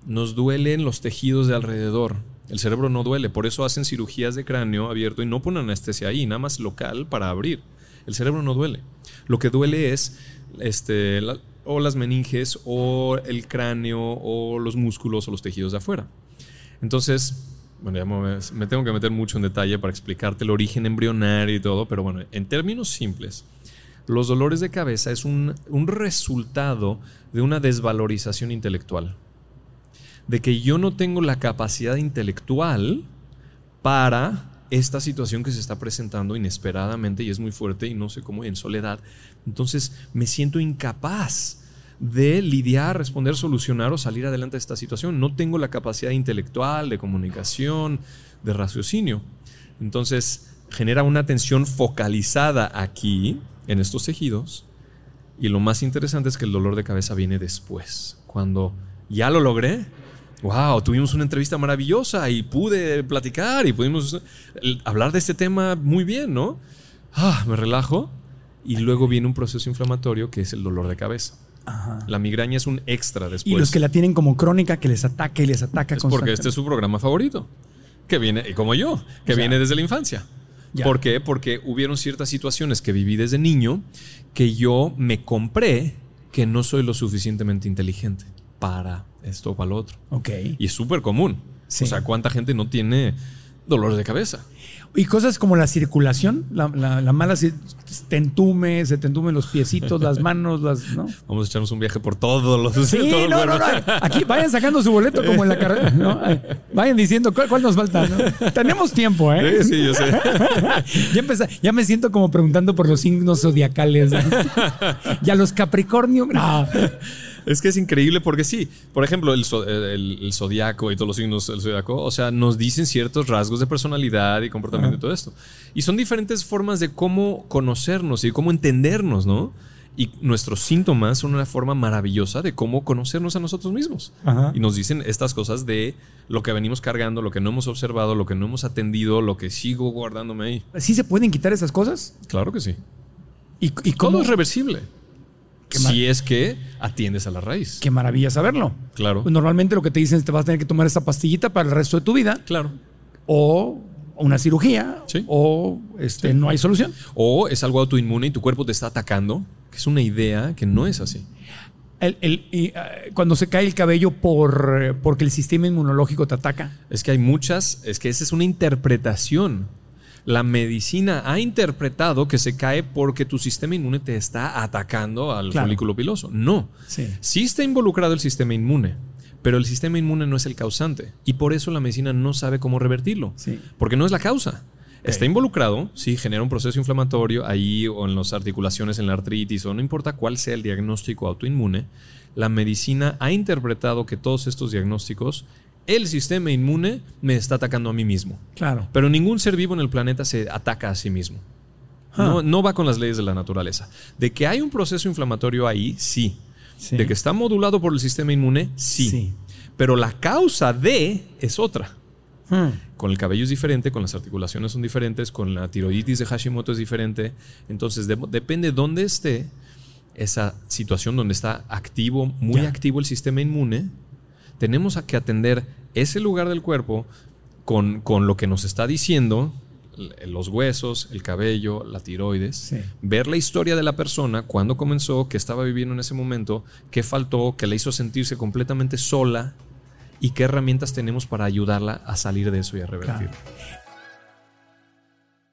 Nos duelen los tejidos de alrededor. El cerebro no duele, por eso hacen cirugías de cráneo abierto y no ponen anestesia ahí, nada más local para abrir. El cerebro no duele. Lo que duele es este, o las meninges, o el cráneo, o los músculos, o los tejidos de afuera. Entonces, bueno, ya me, tengo que meter mucho en detalle para explicarte el origen embrionario y todo, pero bueno, en términos simples, los dolores de cabeza es un resultado de una desvalorización intelectual. De que yo no tengo la capacidad intelectual para esta situación que se está presentando inesperadamente y es muy fuerte y no sé cómo en soledad. Entonces me siento incapaz de lidiar, responder, solucionar o salir adelante de esta situación. No tengo la capacidad intelectual, de comunicación, de raciocinio. Entonces, genera una atención focalizada aquí, en estos tejidos, y lo más interesante es que el dolor de cabeza viene después, cuando ya lo logré. Wow, tuvimos una entrevista maravillosa y pude platicar y pudimos hablar de este tema muy bien, ¿no? Ah, me relajo y luego viene un proceso inflamatorio que es el dolor de cabeza. La migraña es un extra después. Y los que la tienen como crónica, que les ataca y les ataca es porque este es su programa favorito, que viene, como yo, que viene desde la infancia. ¿Por qué? Porque hubieron ciertas situaciones que viví desde niño que yo me compré que no soy lo suficientemente inteligente para esto o para lo otro. Ok. Y es súper común. O sea, ¿cuánta gente no tiene dolor de cabeza? Y cosas como la circulación, la, mala te entume, se te entumen los piecitos, las manos, las, ¿no? Vamos a echarnos un viaje por todos los Sí, no, no, no, Aquí vayan sacando su boleto como en la carrera, ¿no? Vayan diciendo cuál, nos falta, Tenemos tiempo, ¿eh? Sí, sí, yo sé. ya, ya me siento como preguntando por los signos zodiacales. Y a los Capricornio. No. Es que es increíble porque sí, por ejemplo, el, el, zodiaco y todos los signos del zodiaco, o sea, nos dicen ciertos rasgos de personalidad y comportamiento y todo esto. Y son diferentes formas de cómo conocernos y cómo entendernos, ¿no? Y nuestros síntomas son una forma maravillosa de cómo conocernos a nosotros mismos. Y nos dicen estas cosas de lo que venimos cargando, lo que no hemos observado, lo que no hemos atendido, lo que sigo guardándome ahí. ¿Sí se pueden quitar esas cosas? Claro que sí. ¿Y, y cómo? Todo es reversible si es que atiendes a la raíz. Qué maravilla saberlo. Claro. Pues normalmente lo que te dicen es que te vas a tener que tomar esta pastillita para el resto de tu vida. Claro. O una cirugía. O este, no hay solución. O es algo autoinmune y tu cuerpo te está atacando, que es una idea que no es así. Eh, cuando se cae el cabello por, porque el sistema inmunológico te ataca. Es que hay muchas, es que esa es una interpretación la medicina ha interpretado que se cae porque tu sistema inmune te está atacando al folículo piloso. No. Sí. está involucrado el sistema inmune, pero el sistema inmune no es el causante. Y por eso la medicina no sabe cómo revertirlo. Porque no es la causa. Está involucrado, sí, genera un proceso inflamatorio ahí o en las articulaciones, en la artritis, o no importa cuál sea el diagnóstico autoinmune, la medicina ha interpretado que todos estos diagnósticos el sistema inmune me está atacando a mí mismo. Claro. Pero ningún ser vivo en el planeta se ataca a sí mismo. Ah. No, va con las leyes de la naturaleza. De que hay un proceso inflamatorio ahí, sí. De que está modulado por el sistema inmune, sí. Pero la causa de es otra. Hmm. Con el cabello es diferente, con las articulaciones son diferentes, con la tiroiditis de Hashimoto es diferente. Entonces depende dónde esté esa situación donde está activo, muy activo el sistema inmune tenemos que atender ese lugar del cuerpo con, lo que nos está diciendo los huesos, el cabello, la tiroides, ver la historia de la persona, cuándo comenzó, qué estaba viviendo en ese momento, qué faltó, qué le hizo sentirse completamente sola y qué herramientas tenemos para ayudarla a salir de eso y a revertirlo.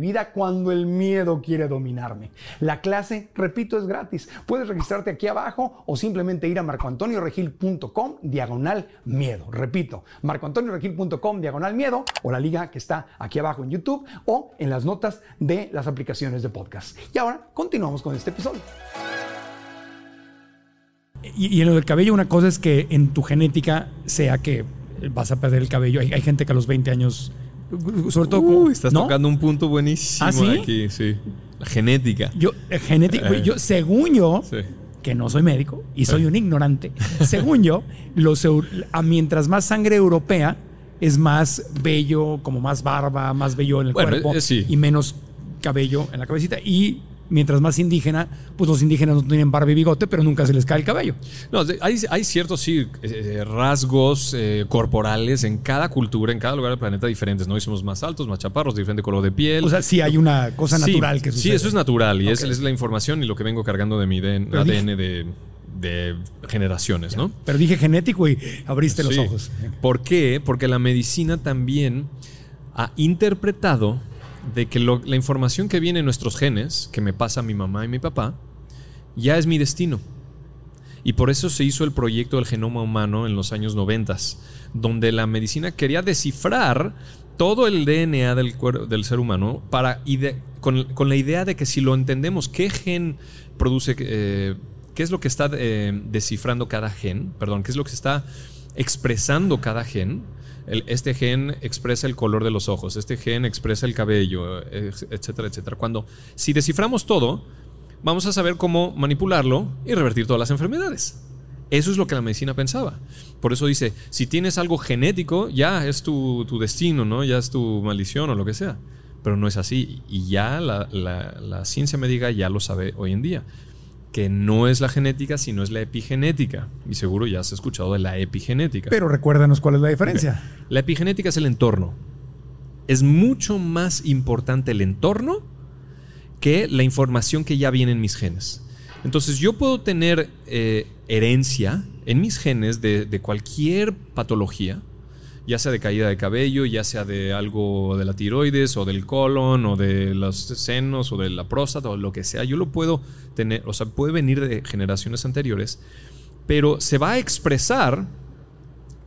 vida cuando el miedo quiere dominarme. La clase, repito, es gratis. Puedes registrarte aquí abajo o simplemente ir a marcoantonioregil.com diagonal miedo. Repito, marcoantonioregil.com diagonal miedo o la liga que está aquí abajo en YouTube o en las notas de las aplicaciones de podcast. Y ahora continuamos con este episodio. Y, en lo del cabello, una cosa es que en tu genética sea que vas a perder el cabello. Hay gente que a los 20 años sobre todo. estás tocando un punto buenísimo ¿Ah, aquí, sí. La genética. Yo, eh, genética, eh. yo, según yo, que no soy médico y soy un ignorante, según yo, los, mientras más sangre europea, es más bello, como más barba, más bello en el Bueno, cuerpo eh, sí. y menos cabello en la cabecita. Y mientras más indígena, pues los indígenas no tienen barba y bigote, pero nunca se les cae el cabello. No, hay, hay ciertos sí, eh, rasgos eh, corporales en cada cultura, en cada lugar del planeta diferentes, ¿no? Y somos más altos, más chaparros, diferente color de piel. O sea, sí hay una cosa Sí, natural que Sí, sucede. eso es natural y es, la información y lo que vengo cargando de mi dije- ADN de, de generaciones, ¿no? Pero dije genético y abriste los Sí. ojos. ¿Por qué? Porque la medicina también ha interpretado de que la información que viene en nuestros genes, que me pasa mi mamá y mi papá, ya es mi destino. Y por eso se hizo el proyecto del genoma humano en los años 90, donde la medicina quería descifrar todo el DNA del, cuer- del ser humano para con, con la idea de que si lo entendemos, qué gen produce, eh, qué es lo que está eh, descifrando cada gen, perdón, qué es lo que está expresando cada gen. Este gen expresa el color de los ojos, este gen expresa el cabello, eh, etcétera, etcétera. Cuando, si desciframos todo, vamos a saber cómo manipularlo y revertir todas las enfermedades. Eso es lo que la medicina pensaba. Por eso dice, si tienes algo genético, ya es tu, destino, ¿no? Ya es tu maldición o lo que sea. Pero no es así. Y ya la- la ciencia médica ya lo sabe hoy en día. Que no es la genética, sino es la epigenética. Y seguro ya has escuchado de la epigenética. Pero recuérdanos cuál es la diferencia. La epigenética es el entorno. Es mucho más importante el entorno que la información que ya viene en mis genes. Entonces yo puedo tener eh, herencia en mis genes de, de cualquier patología, ya sea de caída de cabello, ya sea de algo de la tiroides o del colon o de los senos o de la próstata o lo que sea. Yo lo puedo tener, o sea, puede venir de generaciones anteriores, pero se va a expresar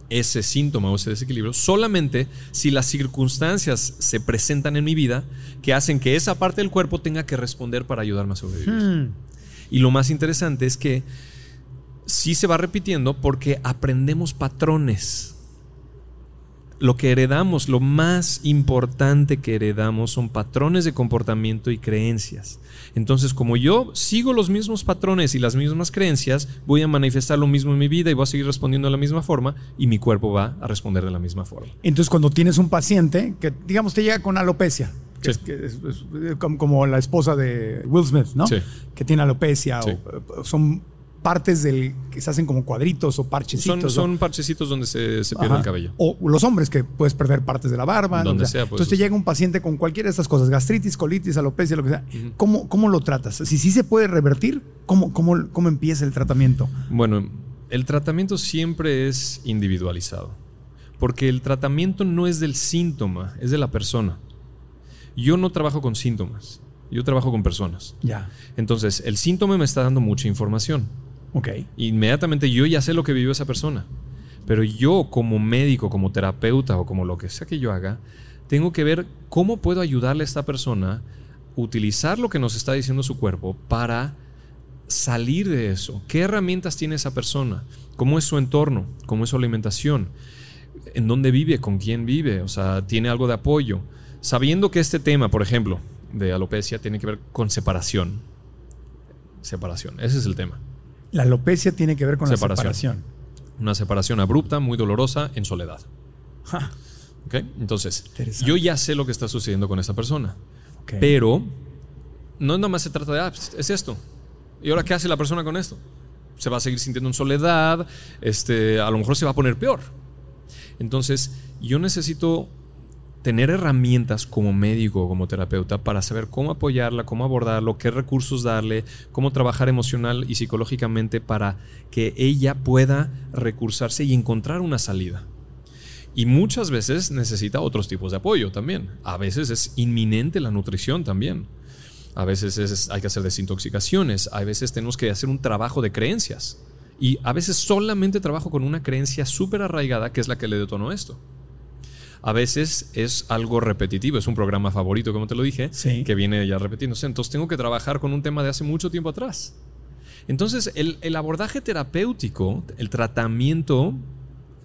ese síntoma o ese desequilibrio solamente si las circunstancias se presentan en mi vida que hacen que esa parte del cuerpo tenga que responder para ayudarme a sobrevivir. Hmm. Y lo más interesante es que sí se va repitiendo porque aprendemos patrones. Lo que heredamos, lo más importante que heredamos son patrones de comportamiento y creencias. Entonces, como yo sigo los mismos patrones y las mismas creencias, voy a manifestar lo mismo en mi vida y voy a seguir respondiendo de la misma forma y mi cuerpo va a responder de la misma forma. Entonces, cuando tienes un paciente que, digamos, te llega con alopecia, que Sí. es, que es- es como, la esposa de Will Smith, ¿no? Sí. Que tiene alopecia, Sí. o son partes del que se hacen como cuadritos o parchecitos. Son, son parchecitos donde se, se pierde Ajá. el cabello. O los hombres que puedes perder partes de la barba. Donde sea, pues, Entonces te sea. llega un paciente con cualquiera de estas cosas, gastritis, colitis, alopecia, lo que sea. ¿Cómo, ¿Cómo lo tratas? Si sí se puede revertir, ¿cómo, cómo, cómo empieza el tratamiento? Bueno, el tratamiento siempre es individualizado, porque el tratamiento no es del síntoma, es de la persona. Yo no trabajo con síntomas, yo trabajo con personas. Ya. Entonces, el síntoma me está dando mucha información. Ok. Inmediatamente yo ya sé lo que vivió esa persona, pero yo como médico, como terapeuta o como lo que sea que yo haga, tengo que ver cómo puedo ayudarle a esta persona utilizar lo que nos está diciendo su cuerpo para salir de eso. ¿Qué herramientas tiene esa persona? ¿Cómo es su entorno? ¿Cómo es su alimentación? ¿En dónde vive? ¿Con quién vive? O sea, ¿tiene algo de apoyo? Sabiendo que este tema, por ejemplo, de alopecia tiene que ver con separación. Separación, ese es el tema. La alopecia tiene que ver con Separación. la separación. Una separación abrupta, muy dolorosa, en soledad. Ja, ¿Ok? Entonces, yo ya sé lo que está sucediendo con esa persona. Pero no nada más se trata de, ah, pues, es esto. ¿Y ahora qué hace la persona con esto? Se va a seguir sintiendo en soledad, este, a lo mejor se va a poner peor. Entonces, yo necesito tener herramientas como médico como terapeuta para saber cómo apoyarla, cómo abordarlo, qué recursos darle, cómo trabajar emocional y psicológicamente para que ella pueda recursarse y encontrar una salida. Y muchas veces necesita otros tipos de apoyo también. A veces es inminente la nutrición también. A veces es- hay que hacer desintoxicaciones. A veces tenemos que hacer un trabajo de creencias. Y a veces solamente trabajo con una creencia súper arraigada que es la que le detonó esto. A veces es algo repetitivo, es un programa favorito, como te lo dije, Sí. que viene ya repitiéndose. Entonces tengo que trabajar con un tema de hace mucho tiempo atrás. Entonces el, el abordaje terapéutico, el tratamiento,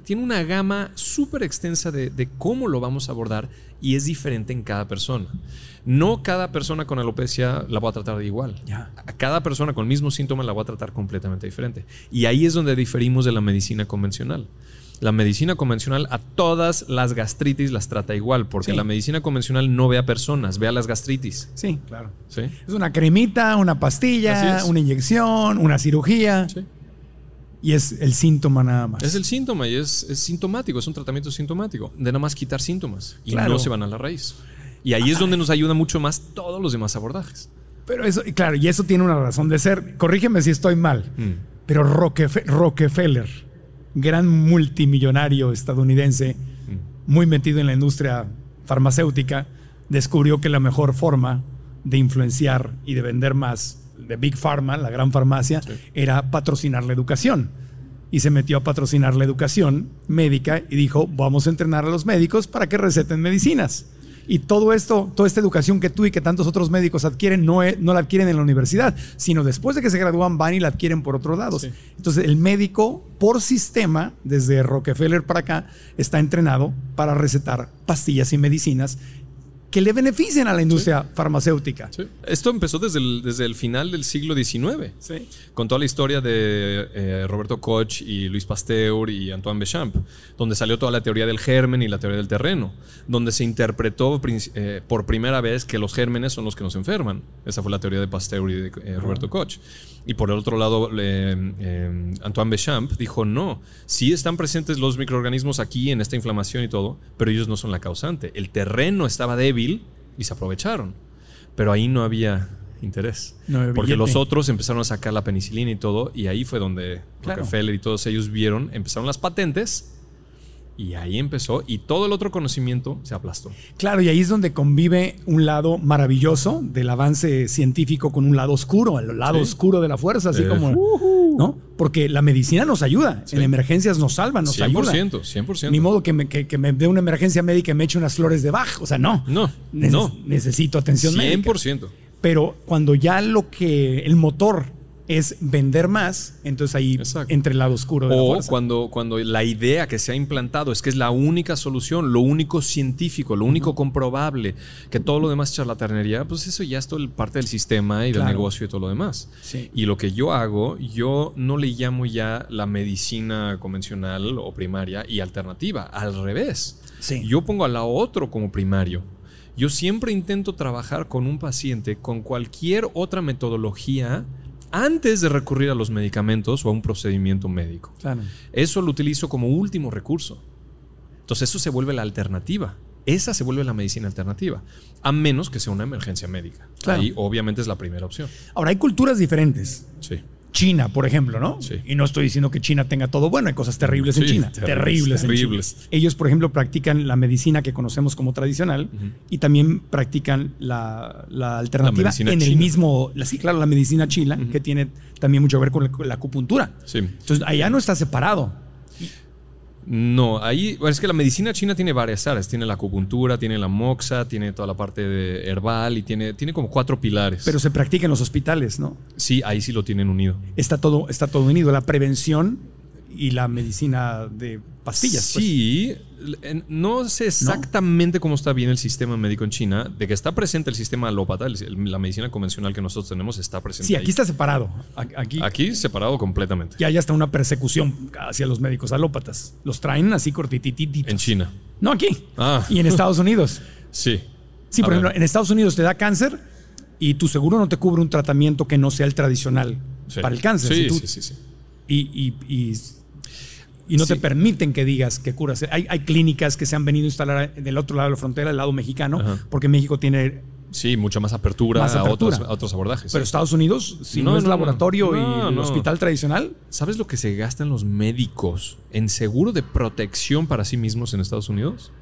tiene una gama súper extensa de, de cómo lo vamos a abordar y es diferente en cada persona. No cada persona con alopecia la voy a tratar de igual. A cada persona con el mismo síntoma la voy a tratar completamente diferente. Y ahí es donde diferimos de la medicina convencional. La medicina convencional a todas las gastritis las trata igual, porque Sí. la medicina convencional no ve a personas, ve a las gastritis. Sí, claro. ¿sí? Es una cremita, una pastilla, una inyección, una cirugía. Sí. Y es el síntoma nada más. Es el síntoma y es, es sintomático, es un tratamiento sintomático, de nada más quitar síntomas y Claro. no se van a la raíz. Y ahí es donde nos ayuda mucho más todos los demás abordajes. Pero eso, claro, y eso tiene una razón de ser. Corrígeme si estoy mal. Mm. Pero Rockefe- Rockefeller, gran multimillonario estadounidense, muy metido en la industria farmacéutica, descubrió que la mejor forma de influenciar y de vender más de Big Pharma, la gran farmacia, era patrocinar la educación. Y se metió a patrocinar la educación médica y dijo, vamos a entrenar a los médicos para que receten medicinas. Y todo esto, toda esta educación que tú y que tantos otros médicos adquieren, no, e- no la adquieren en la universidad, sino después de que se gradúan van y la adquieren por otros lados. Sí. Entonces el médico, por sistema, desde Rockefeller para acá, está entrenado para recetar pastillas y medicinas que le beneficien a la industria farmacéutica. Sí. Esto empezó desde el, desde el final del siglo XIX. Sí. con toda la historia de eh, Roberto Koch y Luis Pasteur y Antoine Béchamp, donde salió toda la teoría del germen y la teoría del terreno, donde se interpretó eh, por primera vez que los gérmenes son los que nos enferman. Esa fue la teoría de Pasteur y de eh, Roberto Koch. Y por el otro lado, eh, Antoine Béchamp dijo, no, sí están presentes los microorganismos aquí en esta inflamación y todo, pero ellos no son la causante. El terreno estaba débil y se aprovecharon. Pero ahí no había interés. No había porque billete. los otros empezaron a sacar la penicilina y todo, y ahí fue donde Claro. Rockefeller y todos ellos vieron, empezaron las patentes, y ahí empezó, y todo el otro conocimiento se aplastó. Claro, y ahí es donde convive un lado maravilloso del avance científico con un lado oscuro, el lado Sí. oscuro de la fuerza, así Eh. como, ¿no? Porque la medicina nos ayuda, Sí. en emergencias nos salva, nos 100%, ayuda. 100%. Ni modo que me, que, que me dé una emergencia médica y me eche unas flores de Bach, o sea, no. No, Neces- no. Necesito atención médica. 100%. Pero cuando ya lo que el motor es vender más, entonces ahí Exacto. entre el lado oscuro de O cuando, cuando la idea que se ha implantado es que es la única solución, lo único científico, lo único comprobable, que todo lo demás es charlatanería, pues eso ya es todo el parte del sistema y del negocio y todo lo demás. Sí. Y lo que yo hago, yo no le llamo ya la medicina convencional o primaria y alternativa, al revés. Sí. Yo pongo a la otro como primario. Yo siempre intento trabajar con un paciente con cualquier otra metodología antes de recurrir a los medicamentos o a un procedimiento médico. Claro. Eso lo utilizo como último recurso. Entonces eso se vuelve la alternativa. Esa se vuelve la medicina alternativa. A menos que sea una emergencia médica. Claro. Ahí obviamente es la primera opción. Ahora, hay culturas diferentes. Sí. China, por ejemplo, ¿no? Sí. Y no estoy diciendo que China tenga todo bueno, hay cosas terribles en China. terribles, Terribles, en terribles. China. Ellos, por ejemplo, practican la medicina que conocemos como tradicional y también practican la, la alternativa en el mismo, la, sí, claro, la medicina china, que tiene también mucho que ver con la, con la acupuntura. Sí. Entonces, allá no está separado. No, ahí es que la medicina china tiene varias áreas. Tiene la acupuntura, tiene la moxa, tiene toda la parte de herbal y tiene, tiene como cuatro pilares. Pero se practica en los hospitales, ¿no? sí, ahí sí lo tienen unido. Está todo, está todo unido. La prevención y la medicina de pastillas. pues. Sí, no sé exactamente cómo está bien el sistema médico en China. De que está presente el sistema alópata, el- la medicina convencional que nosotros tenemos está presente. Sí, ahí. aquí está separado. A- Aquí, Aquí separado completamente. ya hay hasta una persecución hacia los médicos alópatas. Los traen así cortitititos. En China. No, aquí. Ah. Y en Estados Unidos. Sí. Sí, A por ver. ejemplo, en Estados Unidos te da cáncer y tu seguro no te cubre un tratamiento que no sea el tradicional Sí. para el cáncer. Sí, Si tú- sí, sí, sí. Y, y- y- y no Sí. te permiten que digas que curas. Hay, hay clínicas que se han venido a instalar del otro lado de la frontera, el lado mexicano, Ajá. porque México tiene. Sí, mucha más apertura, Más A, otros, a otros abordajes. Pero Estados Unidos, si no, No, es no, no. laboratorio y el hospital tradicional, ¿Sabes lo que se gastan los médicos en seguro de protección para sí mismos en Estados Unidos?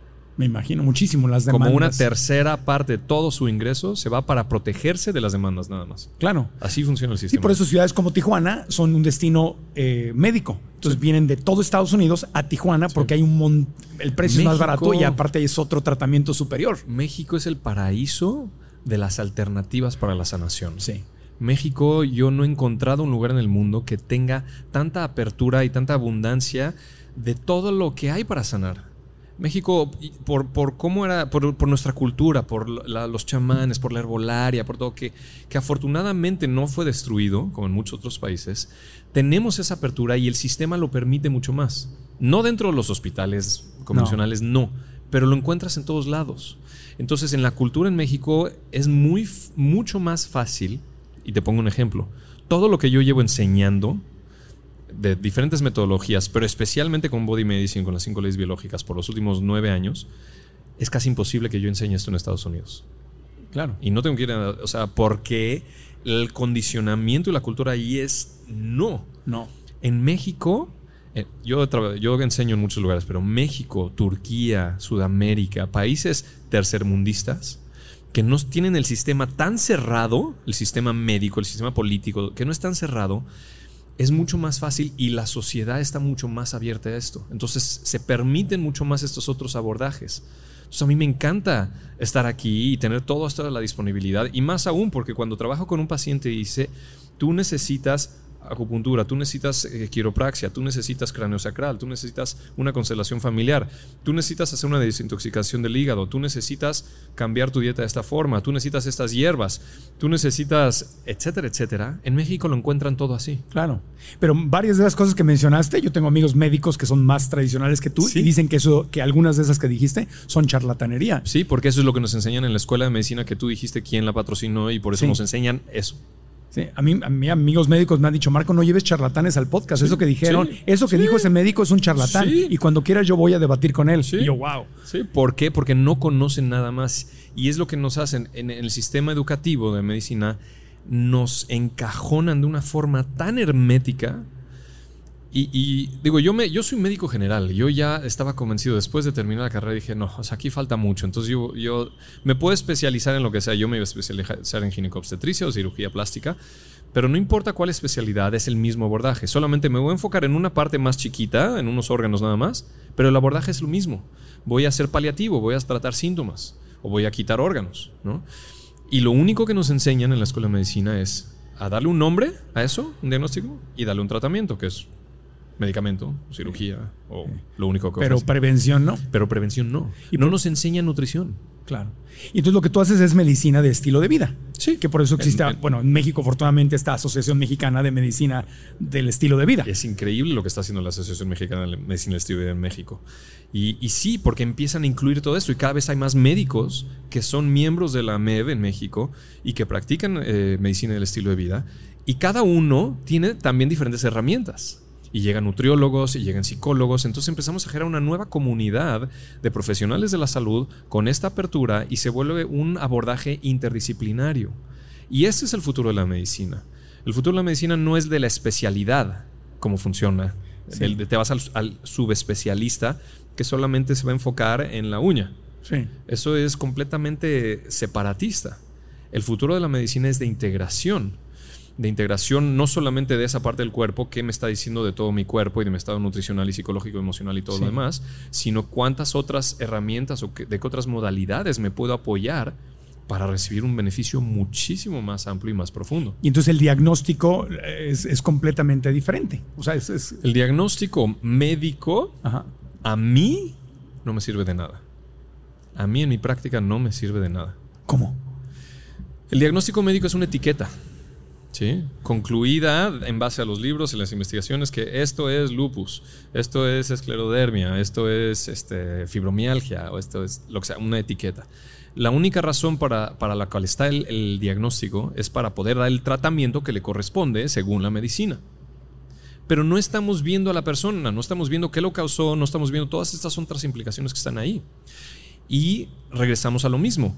Me imagino muchísimo las demandas. Como una tercera parte de todo su ingreso se va para protegerse de las demandas nada más. Claro. Así funciona el sistema. por eso ciudades como Tijuana son un destino eh, médico. Entonces vienen de todo Estados Unidos a Tijuana porque hay un mon- el precio es más barato y aparte es otro tratamiento superior. México es el paraíso de las alternativas para la sanación. Sí. México, yo no he encontrado un lugar en el mundo que tenga tanta apertura y tanta abundancia de todo lo que hay para sanar. México, por, por cómo era, por, por nuestra cultura, por los chamanes, por la herbolaria, por todo, que, que afortunadamente no fue destruido, como en muchos otros países, tenemos esa apertura y el sistema lo permite mucho más. No dentro de los hospitales convencionales, no, pero lo encuentras en todos lados. Entonces, en la cultura en México es muy, mucho más fácil, y te pongo un ejemplo, todo lo que yo llevo enseñando de diferentes metodologías, pero especialmente con Body Medicine, con las cinco leyes biológicas, por los últimos nueve años, es casi imposible que yo enseñe esto en Estados Unidos. Claro. Y no tengo que ir a, o sea, porque el condicionamiento y la cultura ahí es no. No. En México, eh, yo, yo enseño en muchos lugares, pero México, Turquía, Sudamérica, países tercermundistas, que no tienen el sistema tan cerrado, el sistema médico, el sistema político, que no es tan cerrado, es mucho más fácil y la sociedad está mucho más abierta a esto. Entonces se permiten mucho más estos otros abordajes. Entonces a mí me encanta estar aquí y tener todo esto a la disponibilidad y más aún porque cuando trabajo con un paciente dice, tú necesitas acupuntura, tú necesitas eh, quiropraxia, tú necesitas sacral, tú necesitas una constelación familiar, tú necesitas hacer una desintoxicación del hígado, tú necesitas cambiar tu dieta de esta forma, tú necesitas estas hierbas, tú necesitas, etcétera, etcétera. En México lo encuentran todo así. Claro. Pero varias de las cosas que mencionaste, yo tengo amigos médicos que son más tradicionales que tú y dicen que eso, que algunas de esas que dijiste son charlatanería. Sí, porque eso es lo que nos enseñan en la escuela de medicina que tú dijiste quién la patrocinó y por eso nos enseñan eso. Sí, a mí, a mí amigos médicos me han dicho, Marco, no lleves charlatanes al podcast. eso que dijeron, eso que dijo ese médico es un charlatán. Y cuando quieras yo voy a debatir con él. Y yo, wow. ¿por qué? Porque no conocen nada más. Y es lo que nos hacen en el sistema educativo de medicina, nos encajonan de una forma tan hermética y, digo, yo, me, yo soy médico general, yo ya estaba convencido, después de terminar la carrera dije, no, o sea, aquí falta mucho, entonces yo, yo me puedo especializar en lo que sea, yo me iba a especializar en ginecobstetricia o cirugía plástica, pero no importa cuál especialidad, es el mismo abordaje, solamente me voy a enfocar en una parte más chiquita, en unos órganos nada más, pero el abordaje es lo mismo, voy a ser paliativo, voy a tratar síntomas o voy a quitar órganos, ¿no? Y lo único que nos enseñan en la escuela de medicina es a darle un nombre a eso, un diagnóstico, y darle un tratamiento, que es medicamento, cirugía o lo único que Pero prevención no. Pero prevención no. Y no nos enseña nutrición. Claro. Y entonces lo que tú haces es medicina de estilo de vida. Sí. Que por eso existe, bueno, en México afortunadamente esta Asociación Mexicana de Medicina del Estilo de Vida. Es increíble lo que está haciendo la Asociación Mexicana de Medicina del Estilo de Vida en México. Y, sí, porque empiezan a incluir todo esto y cada vez hay más médicos que son miembros de la MEV en México y que practican eh, medicina del estilo de vida. Y cada uno tiene también diferentes herramientas y llegan nutriólogos y llegan psicólogos. Entonces empezamos a generar una nueva comunidad de profesionales de la salud con esta apertura y se vuelve un abordaje interdisciplinario. Y ese es el futuro de la medicina. El futuro de la medicina no es de la especialidad, como funciona. te vas al, subespecialista que solamente se va a enfocar en la uña. Sí. Eso es completamente separatista. El futuro de la medicina es de integración de integración no solamente de esa parte del cuerpo, qué me está diciendo de todo mi cuerpo y de mi estado nutricional y psicológico, emocional y todo lo demás, sino cuántas otras herramientas o de qué otras modalidades me puedo apoyar para recibir un beneficio muchísimo más amplio y más profundo. Y entonces el diagnóstico es, completamente diferente. O sea, es, El diagnóstico médico a mí no me sirve de nada. A mí en mi práctica no me sirve de nada. ¿Cómo? El diagnóstico médico es una etiqueta. ¿Sí? concluida en base a los libros y las investigaciones que esto es lupus, esto es esclerodermia, esto es este, fibromialgia o esto es lo que sea, una etiqueta. La única razón para, la cual está el, diagnóstico es para poder dar el tratamiento que le corresponde según la medicina. Pero no estamos viendo a la persona, no estamos viendo qué lo causó, no estamos viendo todas estas otras implicaciones que están ahí. Y regresamos a lo mismo.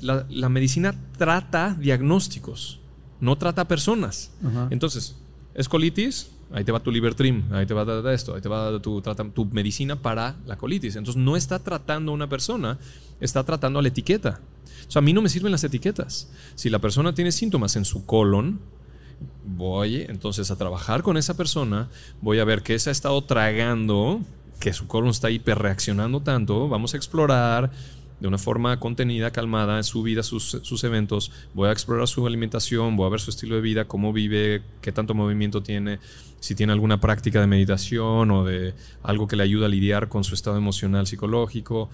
la medicina trata diagnósticos no trata personas. Entonces, es colitis, ahí te va tu Libertrim, ahí te va esto, ahí te va tu, tu medicina para la colitis. Entonces, no está tratando a una persona, está tratando a la etiqueta. O sea, a mí no me sirven las etiquetas. Si la persona tiene síntomas en su colon, voy entonces a trabajar con esa persona, voy a ver qué se ha estado tragando, que su colon está hiperreaccionando tanto, vamos a explorar de una forma contenida, calmada, su vida, sus, sus, eventos. Voy a explorar su alimentación, voy a ver su estilo de vida, cómo vive, qué tanto movimiento tiene, si tiene alguna práctica de meditación o de algo que le ayuda a lidiar con su estado emocional, psicológico,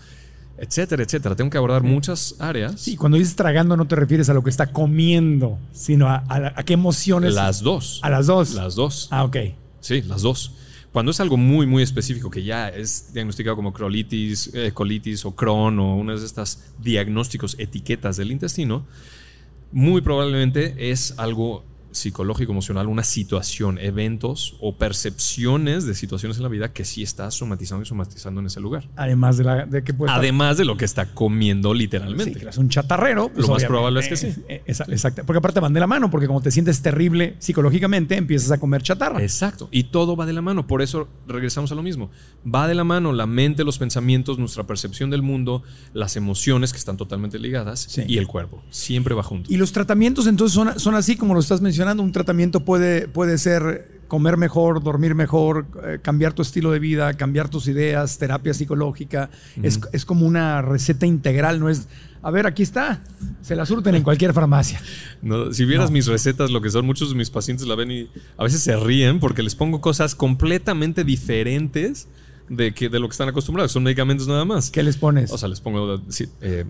etcétera, etcétera. Tengo que abordar muchas áreas. Sí, cuando dices tragando no te refieres a lo que está comiendo, sino a, a, a qué emociones. Las dos. A las dos. Las dos. Ah, ok. Sí, las dos. Cuando es algo muy, muy específico que ya es diagnosticado como crolitis, eh, colitis o Crohn o una de estas diagnósticos, etiquetas del intestino, muy probablemente es algo psicológico, emocional, una situación, eventos o percepciones de situaciones en la vida que sí está somatizando y somatizando en ese lugar. Además de, la, de que puede Además de lo que está comiendo literalmente. Sí, que es un chatarrero. Pues lo más probable es que sí. Eh, exacto. Porque aparte van de la mano, porque como te sientes terrible psicológicamente, empiezas a comer chatarra. Exacto. Y todo va de la mano. Por eso regresamos a lo mismo. Va de la mano la mente, los pensamientos, nuestra percepción del mundo, las emociones que están totalmente ligadas sí. y el cuerpo. Siempre va junto. Y los tratamientos entonces son, son así como lo estás mencionando. Un tratamiento puede, puede ser comer mejor, dormir mejor, eh, cambiar tu estilo de vida, cambiar tus ideas, terapia psicológica. Uh -huh. es, es, como una receta integral, no es, a ver, aquí está, se la surten en cualquier farmacia. No, si vieras no. mis recetas, lo que son, muchos de mis pacientes la ven y a veces se ríen porque les pongo cosas completamente diferentes de, que, de lo que están acostumbrados. Son medicamentos nada más. ¿Qué les pones? O sea, les pongo eh,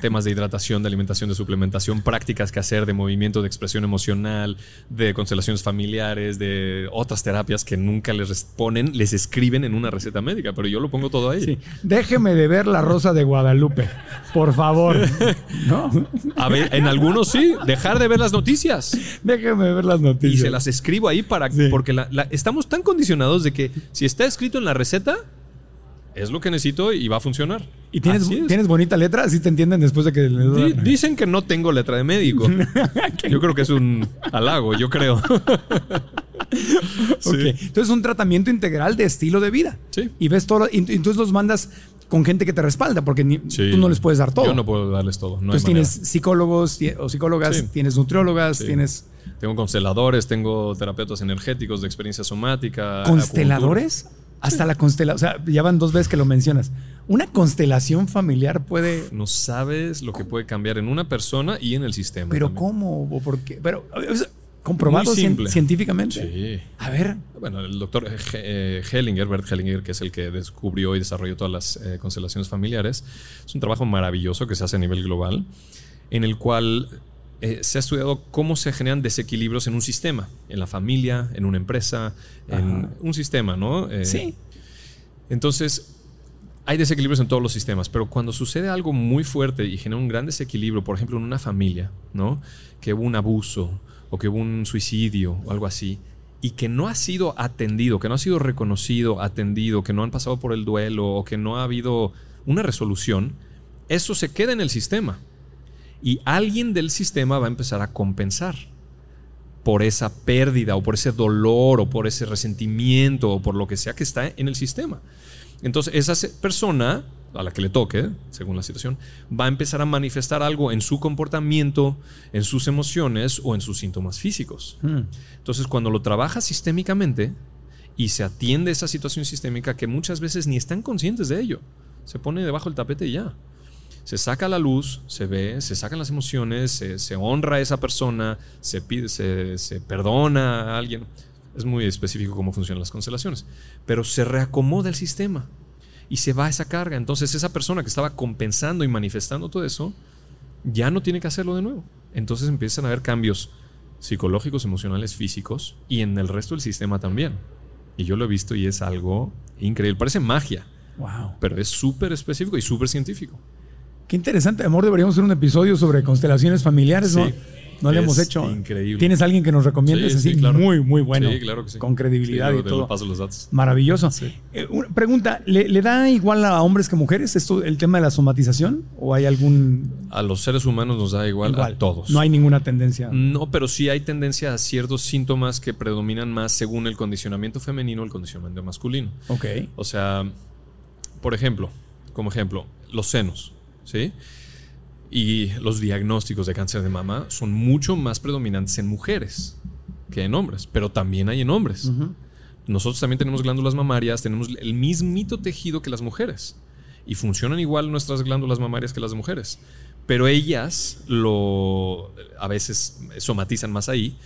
temas de hidratación, de alimentación, de suplementación, prácticas que hacer de movimiento, de expresión emocional, de constelaciones familiares, de otras terapias que nunca les ponen, les escriben en una receta médica, pero yo lo pongo todo ahí. Sí. Déjeme de ver la Rosa de Guadalupe, por favor. ¿No? A ver, en algunos sí, dejar de ver las noticias. Déjeme ver las noticias. Y se las escribo ahí para sí. porque la, la, estamos tan condicionados de que si está escrito en la receta, es lo que necesito y va a funcionar. ¿Y tienes, tienes bonita letra? ¿Así te entienden después de que D Dicen que no tengo letra de médico. yo creo que es un halago, yo creo. sí. okay. Entonces, un tratamiento integral de estilo de vida. Sí. Y ves todo. Y entonces los mandas con gente que te respalda, porque ni, sí. tú no les puedes dar todo. Yo no puedo darles todo. No entonces tienes psicólogos o psicólogas, tienes nutriólogas, tienes. Tengo consteladores, tengo terapeutas energéticos de experiencia somática. ¿Consteladores? Acupuntura. Hasta la constelación, o sea, ya van dos veces que lo mencionas. ¿Una constelación familiar puede...? No sabes lo que puede cambiar en una persona y en el sistema. ¿Pero también. cómo? ¿O por qué? Pero, ¿Comprobado científicamente? Sí. A ver. Bueno, el doctor eh, Hellinger, Bert Hellinger, que es el que descubrió y desarrolló todas las eh, constelaciones familiares, es un trabajo maravilloso que se hace a nivel global, en el cual eh, se ha estudiado cómo se generan desequilibrios en un sistema, en la familia, en una empresa, Ajá. en un sistema, ¿no? Eh, sí. Entonces, hay desequilibrios en todos los sistemas, pero cuando sucede algo muy fuerte y genera un gran desequilibrio, por ejemplo, en una familia, ¿no? Que hubo un abuso o que hubo un suicidio o algo así, y que no ha sido atendido, que no ha sido reconocido, atendido, que no han pasado por el duelo o que no ha habido una resolución, eso se queda en el sistema y alguien del sistema va a empezar a compensar por esa pérdida o por ese dolor o por ese resentimiento o por lo que sea que está en el sistema. Entonces esa persona a la que le toque, según la situación, va a empezar a manifestar algo en su comportamiento, en sus emociones o en sus síntomas físicos. Hmm. Entonces cuando lo trabaja sistémicamente y se atiende esa situación sistémica que muchas veces ni están conscientes de ello, se pone debajo del tapete y ya se saca a la luz, se ve, se sacan las emociones, se, se honra a esa persona, se, pide, se, se, perdona a alguien. Es muy específico cómo funcionan las constelaciones. Pero se reacomoda el sistema y se va esa carga. Entonces esa persona que estaba compensando y manifestando todo eso, ya no tiene que hacerlo de nuevo. Entonces empiezan a haber cambios psicológicos, emocionales, físicos y en el resto del sistema también. Y yo lo he visto y es algo increíble. Parece magia. Wow. Pero es súper específico y súper científico. Qué interesante, amor. Deberíamos hacer un episodio sobre constelaciones familiares, ¿no? Sí, no lo hemos hecho. Increíble. ¿Tienes alguien que nos recomiendes sí, así? Sí, claro. Muy, muy bueno. Sí, claro que sí. Con credibilidad y todo. paso los datos. Maravilloso. Eh, una pregunta, ¿le, ¿le, da igual a hombres que mujeres esto, el tema de la somatización? ¿O hay algún...? A los seres humanos nos da igual, igual. a todos. No hay ninguna tendencia. No, pero sí hay tendencia a ciertos síntomas que predominan más según el condicionamiento femenino o el condicionamiento masculino. Ok. O sea, por ejemplo, como ejemplo, los senos, ¿sí? y los diagnósticos de cáncer de mama son mucho más predominantes en mujeres que en hombres, pero también hay en hombres. Uh -huh. Nosotros también tenemos glándulas mamarias, tenemos el mismito tejido que las mujeres. y funcionan igual nuestras glándulas mamarias que las mujeres. Pero ellas lo a veces somatizan más ahí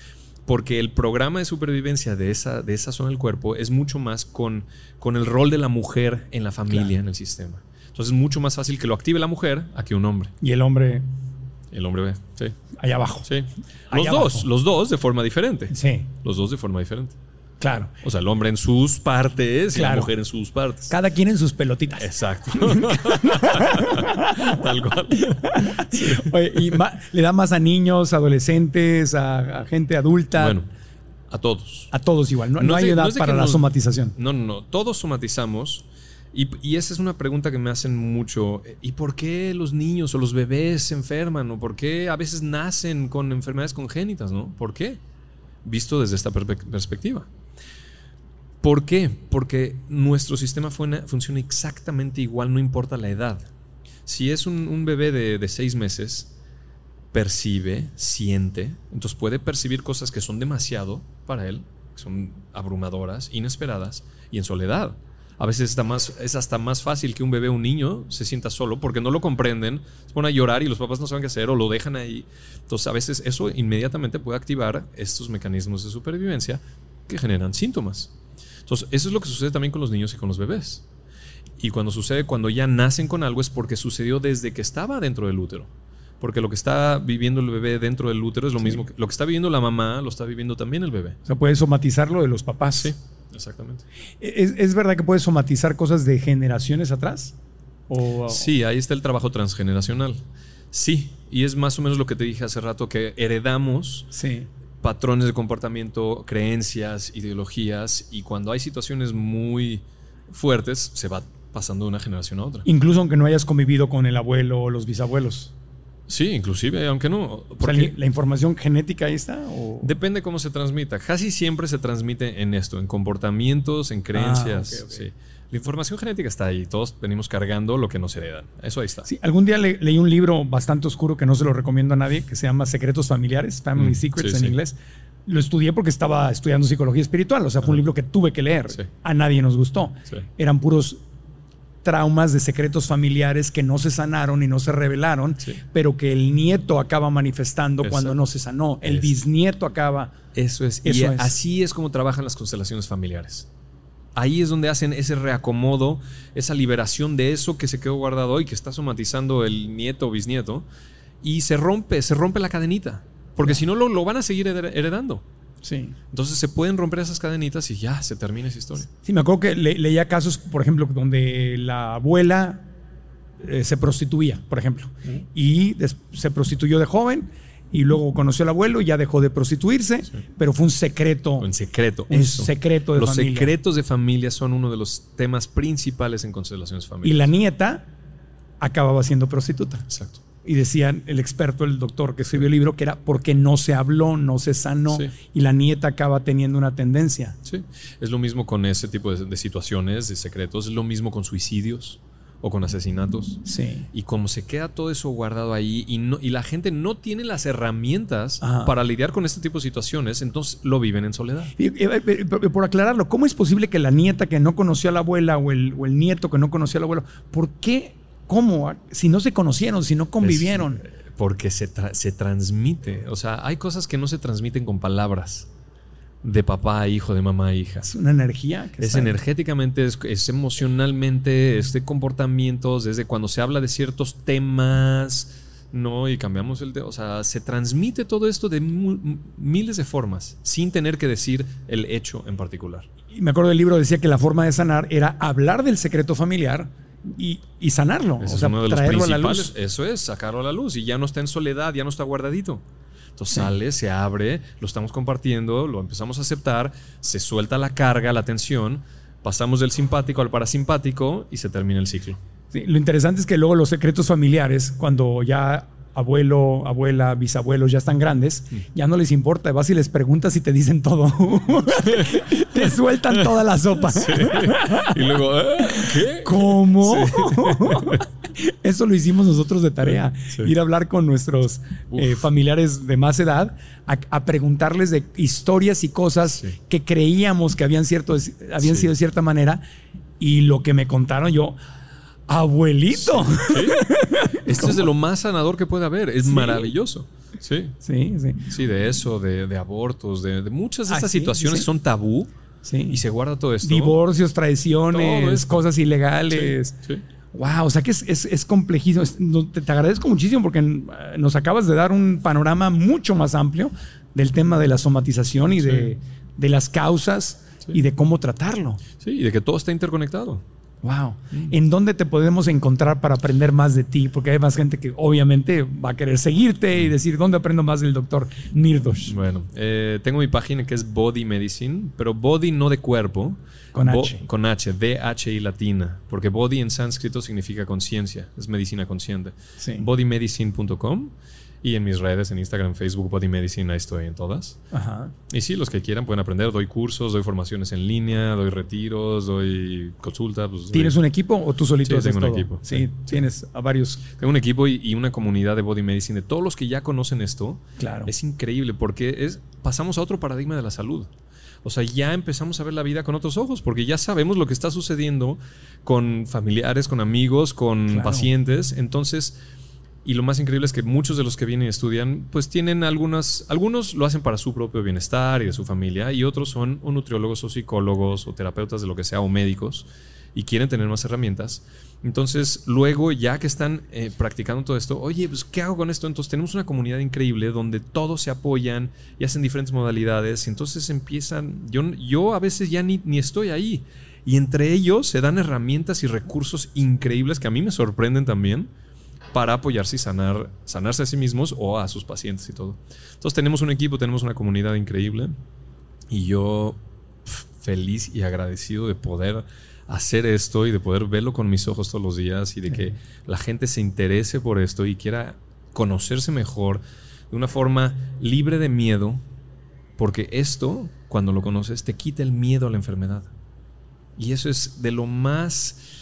porque el programa de supervivencia de esa, de esa zona del cuerpo es mucho más con, con el rol de la mujer en la familia, en el sistema. Entonces es mucho más fácil que lo active la mujer a que un hombre. Y el hombre El hombre ve, sí. allá abajo. Sí. Los dos, abajo. los dos de forma diferente. Sí, Los dos de forma diferente. claro. O sea, el hombre en sus partes y la mujer en sus partes. Cada quien en sus pelotitas. Exacto. Tal cual. Oye, y le da más a niños, adolescentes, a, a gente adulta. Bueno, a todos. A todos igual. No, No hay de- edad no para la nos- somatización. No, no, no. Todos somatizamos. Y, esa es una pregunta que me hacen mucho. ¿Y por qué los niños o los bebés se enferman? ¿O por qué a veces nacen con enfermedades congénitas? ¿no? ¿Por qué? Visto desde esta perspectiva. ¿Por qué? Porque nuestro sistema funciona exactamente igual, no importa la edad. Si es un, un bebé de, de seis meses, percibe, siente, entonces puede percibir cosas que son demasiado para él, que son abrumadoras, inesperadas y en soledad. A veces está más, es hasta más fácil que un bebé o un niño se sienta solo porque no lo comprenden, se pone a llorar y los papás no saben qué hacer o lo dejan ahí. Entonces a veces eso inmediatamente puede activar estos mecanismos de supervivencia que generan síntomas. Entonces eso es lo que sucede también con los niños y con los bebés. Y cuando sucede, cuando ya nacen con algo, es porque sucedió desde que estaba dentro del útero. Porque lo que está viviendo el bebé dentro del útero es lo mismo que lo que está viviendo la mamá, lo está viviendo también el bebé. O sea, puede somatizar lo de los papás. Sí, exactamente. ¿Es, es verdad que puede somatizar cosas de generaciones atrás? O, Sí, ahí está el trabajo transgeneracional. Sí, y es más o menos lo que te dije hace rato, que heredamos Sí. patrones de comportamiento, creencias, ideologías, y cuando hay situaciones muy fuertes, se va pasando de una generación a otra. Incluso aunque no hayas convivido con el abuelo o los bisabuelos. Sí, inclusive, aunque no. O sea, porque- ¿La información genética ahí está? O... Depende cómo se transmita. Casi siempre se transmite en esto, en comportamientos, en creencias. sí. La información genética está ahí. Todos venimos cargando lo que nos heredan. Eso ahí está. Sí, algún día le- leí un libro bastante oscuro que no se lo recomiendo a nadie, que se llama Secretos Familiares, Family Mm, Secrets sí, en sí. inglés. Lo estudié porque estaba estudiando psicología espiritual, o sea, fue un libro que tuve que leer. A nadie nos gustó. Eran puros traumas de secretos familiares que no se sanaron y no se revelaron, Sí. pero que el nieto acaba manifestando cuando no se sanó. El Es- bisnieto acaba. Eso es. Eso y es. así es como trabajan las constelaciones familiares. Ahí es donde hacen ese reacomodo, esa liberación de eso que se quedó guardado y que está somatizando el nieto o bisnieto. Y se rompe, se rompe la cadenita. Porque si no, lo, lo van a seguir hered- heredando. Sí. Entonces se pueden romper esas cadenitas y ya se termina esa historia. Sí, me acuerdo que le- leía casos, por ejemplo, donde la abuela eh, se prostituía, por ejemplo, y des- se prostituyó de joven y luego conoció al abuelo y ya dejó de prostituirse, pero fue un secreto. En secreto. Un Eso. secreto de Los familia. secretos de familia son uno de los temas principales en constelaciones Y familiares. la nieta acababa siendo prostituta. Exacto. Y decían el experto, el doctor que escribió el libro, que era porque no se habló, no se sanó, Sí. y la nieta acaba teniendo una tendencia. Sí. Es lo mismo con ese tipo de, de situaciones, de secretos. Es lo mismo con suicidios o con asesinatos. Sí. Y como se queda todo eso guardado ahí y, no, y la gente no tiene las herramientas Ajá. para lidiar con este tipo de situaciones, entonces lo viven en soledad. Y, y, eh, por- por aclararlo, ¿cómo es posible que la nieta que no conoció a la abuela o el, o el nieto que no conoció al abuelo, ¿por qué? ¿Cómo? Si no se conocieron, si no convivieron. Es, eh, porque se, tra- se transmite. O sea, hay cosas que no se transmiten con palabras. De papá a hijo, de mamá a hija. Es una energía. Que Es energéticamente, es, es emocionalmente, es de comportamientos, desde cuando se habla de ciertos temas, ¿no? Y cambiamos el de, o sea, se transmite todo esto de miles de formas, sin tener que decir el hecho en particular. Y me acuerdo del libro decía que la forma de sanar era hablar del secreto familiar y, y sanarlo. Ese o es uno de los traerlo a la luz. Eso es, sacarlo a la luz. Y ya no está en soledad, ya no está guardadito. Entonces Sí. sale, se abre, lo estamos compartiendo, lo empezamos a aceptar, se suelta la carga, la tensión, pasamos del simpático al parasimpático y se termina el ciclo. Sí, lo interesante es que luego los secretos familiares, cuando ya abuelo, abuela, bisabuelos ya están grandes, Mm. ya no les importa. Vas y les preguntas y te dicen todo. te sueltan toda la sopa. Y luego, ¿eh? ¿qué? ¿Cómo? Eso lo hicimos nosotros de tarea. Sí. Ir a hablar con nuestros eh, familiares de más edad, a, a preguntarles de historias y cosas que creíamos que habían, cierto, habían sido de cierta manera. Y lo que me contaron yo, Abuelito. Sí. Esto es de lo más sanador que puede haber. Es maravilloso. Sí. Sí, sí. Sí, de eso, de, de abortos, de, de muchas de estas situaciones son tabú Sí. y se guarda todo esto. Divorcios, traiciones, cosas ilegales. Sí, sí. Wow, o sea que es, es, es complejísimo. Es- no, te, te agradezco muchísimo porque eh, nos acabas de dar un panorama mucho más amplio del tema de la somatización y de, de las causas y de cómo tratarlo. Sí, y de que todo está interconectado. Wow. Mm. ¿En dónde te podemos encontrar para aprender más de ti? Porque hay más gente que obviamente va a querer seguirte y decir, ¿dónde aprendo más del doctor Nirdosh? Bueno, eh, tengo mi página que es Body Medicine, pero body no de cuerpo. Con Bo- H. Con H, D-H y latina. Porque body en sánscrito significa conciencia, es medicina consciente. Sí. Bodymedicine.com y en mis redes, en Instagram, Facebook, Body Medicine, ahí estoy en todas. Ajá. Y sí, los que quieran pueden aprender. Doy cursos, doy formaciones en línea, doy retiros, doy consultas. pues, doy- ¿Tienes un equipo o tú solito Sí, haces tengo un todo? equipo. Sí, Sí. tienes a varios. Tengo un equipo y, y una comunidad de Body Medicine de todos los que ya conocen esto. Claro. Es increíble porque es, pasamos a otro paradigma de la salud. O sea, ya empezamos a ver la vida con otros ojos porque ya sabemos lo que está sucediendo con familiares, con amigos, con Claro. pacientes. Entonces, y lo más increíble es que muchos de los que vienen y estudian, pues tienen algunas, algunos lo hacen para su propio bienestar y de su familia, y otros son o nutriólogos o psicólogos o terapeutas de lo que sea o médicos y quieren tener más herramientas. Entonces, luego, ya que están eh, practicando todo esto, oye, pues, ¿qué hago con esto? Entonces, tenemos una comunidad increíble donde todos se apoyan y hacen diferentes modalidades. Y entonces empiezan, yo, yo a veces ya ni, ni estoy ahí. Y entre ellos se dan herramientas y recursos increíbles que a mí me sorprenden también para apoyarse y sanar, sanarse a sí mismos o a sus pacientes y todo. Entonces tenemos un equipo, tenemos una comunidad increíble y yo feliz y agradecido de poder hacer esto y de poder verlo con mis ojos todos los días y de que la gente se interese por esto y quiera conocerse mejor de una forma libre de miedo, porque esto, cuando lo conoces, te quita el miedo a la enfermedad. Y eso es de lo más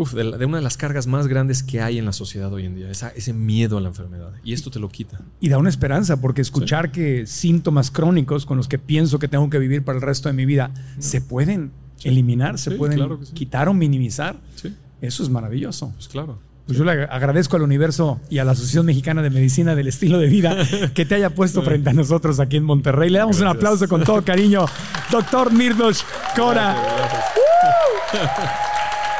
uf, de, la- de una de las cargas más grandes que hay en la sociedad hoy en día, esa- ese miedo a la enfermedad. Y esto te lo quita. Y da una esperanza, porque escuchar que síntomas crónicos con los que pienso que tengo que vivir para el resto de mi vida se pueden eliminar, se pueden claro quitar o minimizar, eso es maravilloso. pues claro. Pues yo le agradezco al universo y a la Asociación Mexicana de Medicina del Estilo de Vida que te haya puesto frente a nosotros aquí en Monterrey. Le damos un Gracias. aplauso con todo cariño, doctor Nirdosh Cora.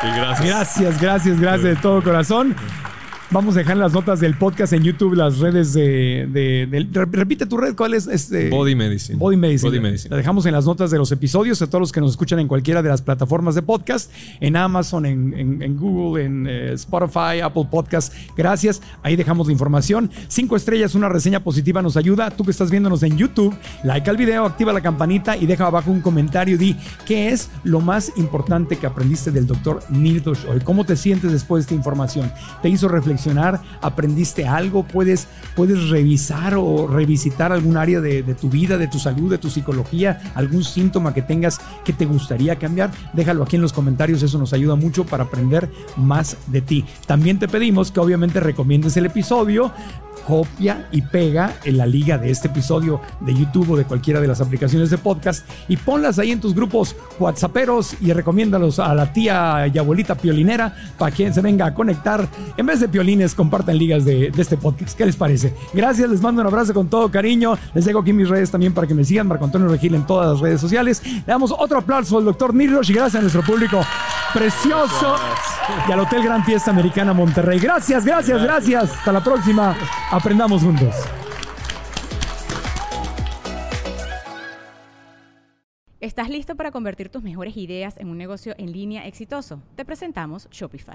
Y gracias. Gracias, gracias, gracias de todo corazón. Vamos a dejar las notas del podcast en YouTube las redes de... de- de- re- repite tu red, ¿cuál es? Este, Body Medicine. Body Medicine. Body Medicine. La dejamos en las notas de los episodios a todos los que nos escuchan en cualquiera de las plataformas de podcast, en Amazon, en, en- en Google, en eh, Spotify, Apple Podcast. Gracias. Ahí dejamos la información. Cinco estrellas, una reseña positiva nos ayuda. Tú que estás viéndonos en YouTube, like al video, activa la campanita y deja abajo un comentario. Di qué es lo más importante que aprendiste del doctor Nirdosh hoy. ¿Cómo te sientes después de esta información? ¿Te hizo reflexionar? ¿Aprendiste algo? ¿Puedes, puedes revisar o revisitar algún área de, de tu vida, de tu salud, de tu psicología? ¿Algún síntoma que tengas que te gustaría cambiar? Déjalo aquí en los comentarios. Eso nos ayuda mucho para aprender más de ti. También te pedimos que obviamente recomiendes el episodio copia y pega en la liga de este episodio de YouTube o de cualquiera de las aplicaciones de podcast y ponlas ahí en tus grupos whatsapperos y recomiéndalos a la tía y abuelita piolinera para quien se venga a conectar. En vez de piolines, compartan ligas de, este podcast. ¿Qué les parece? Gracias, les mando un abrazo con todo cariño. Les dejo aquí mis redes también para que me sigan, Marco Antonio Regil en todas las redes sociales. Le damos otro aplauso al doctor Nirrosh y gracias a nuestro público precioso y al Hotel Gran Fiesta Americana Monterrey. Gracias, gracias, gracias. Hasta la próxima. Aprendamos juntos. ¿Estás listo para convertir tus mejores ideas en un negocio en línea exitoso? Te presentamos Shopify.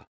on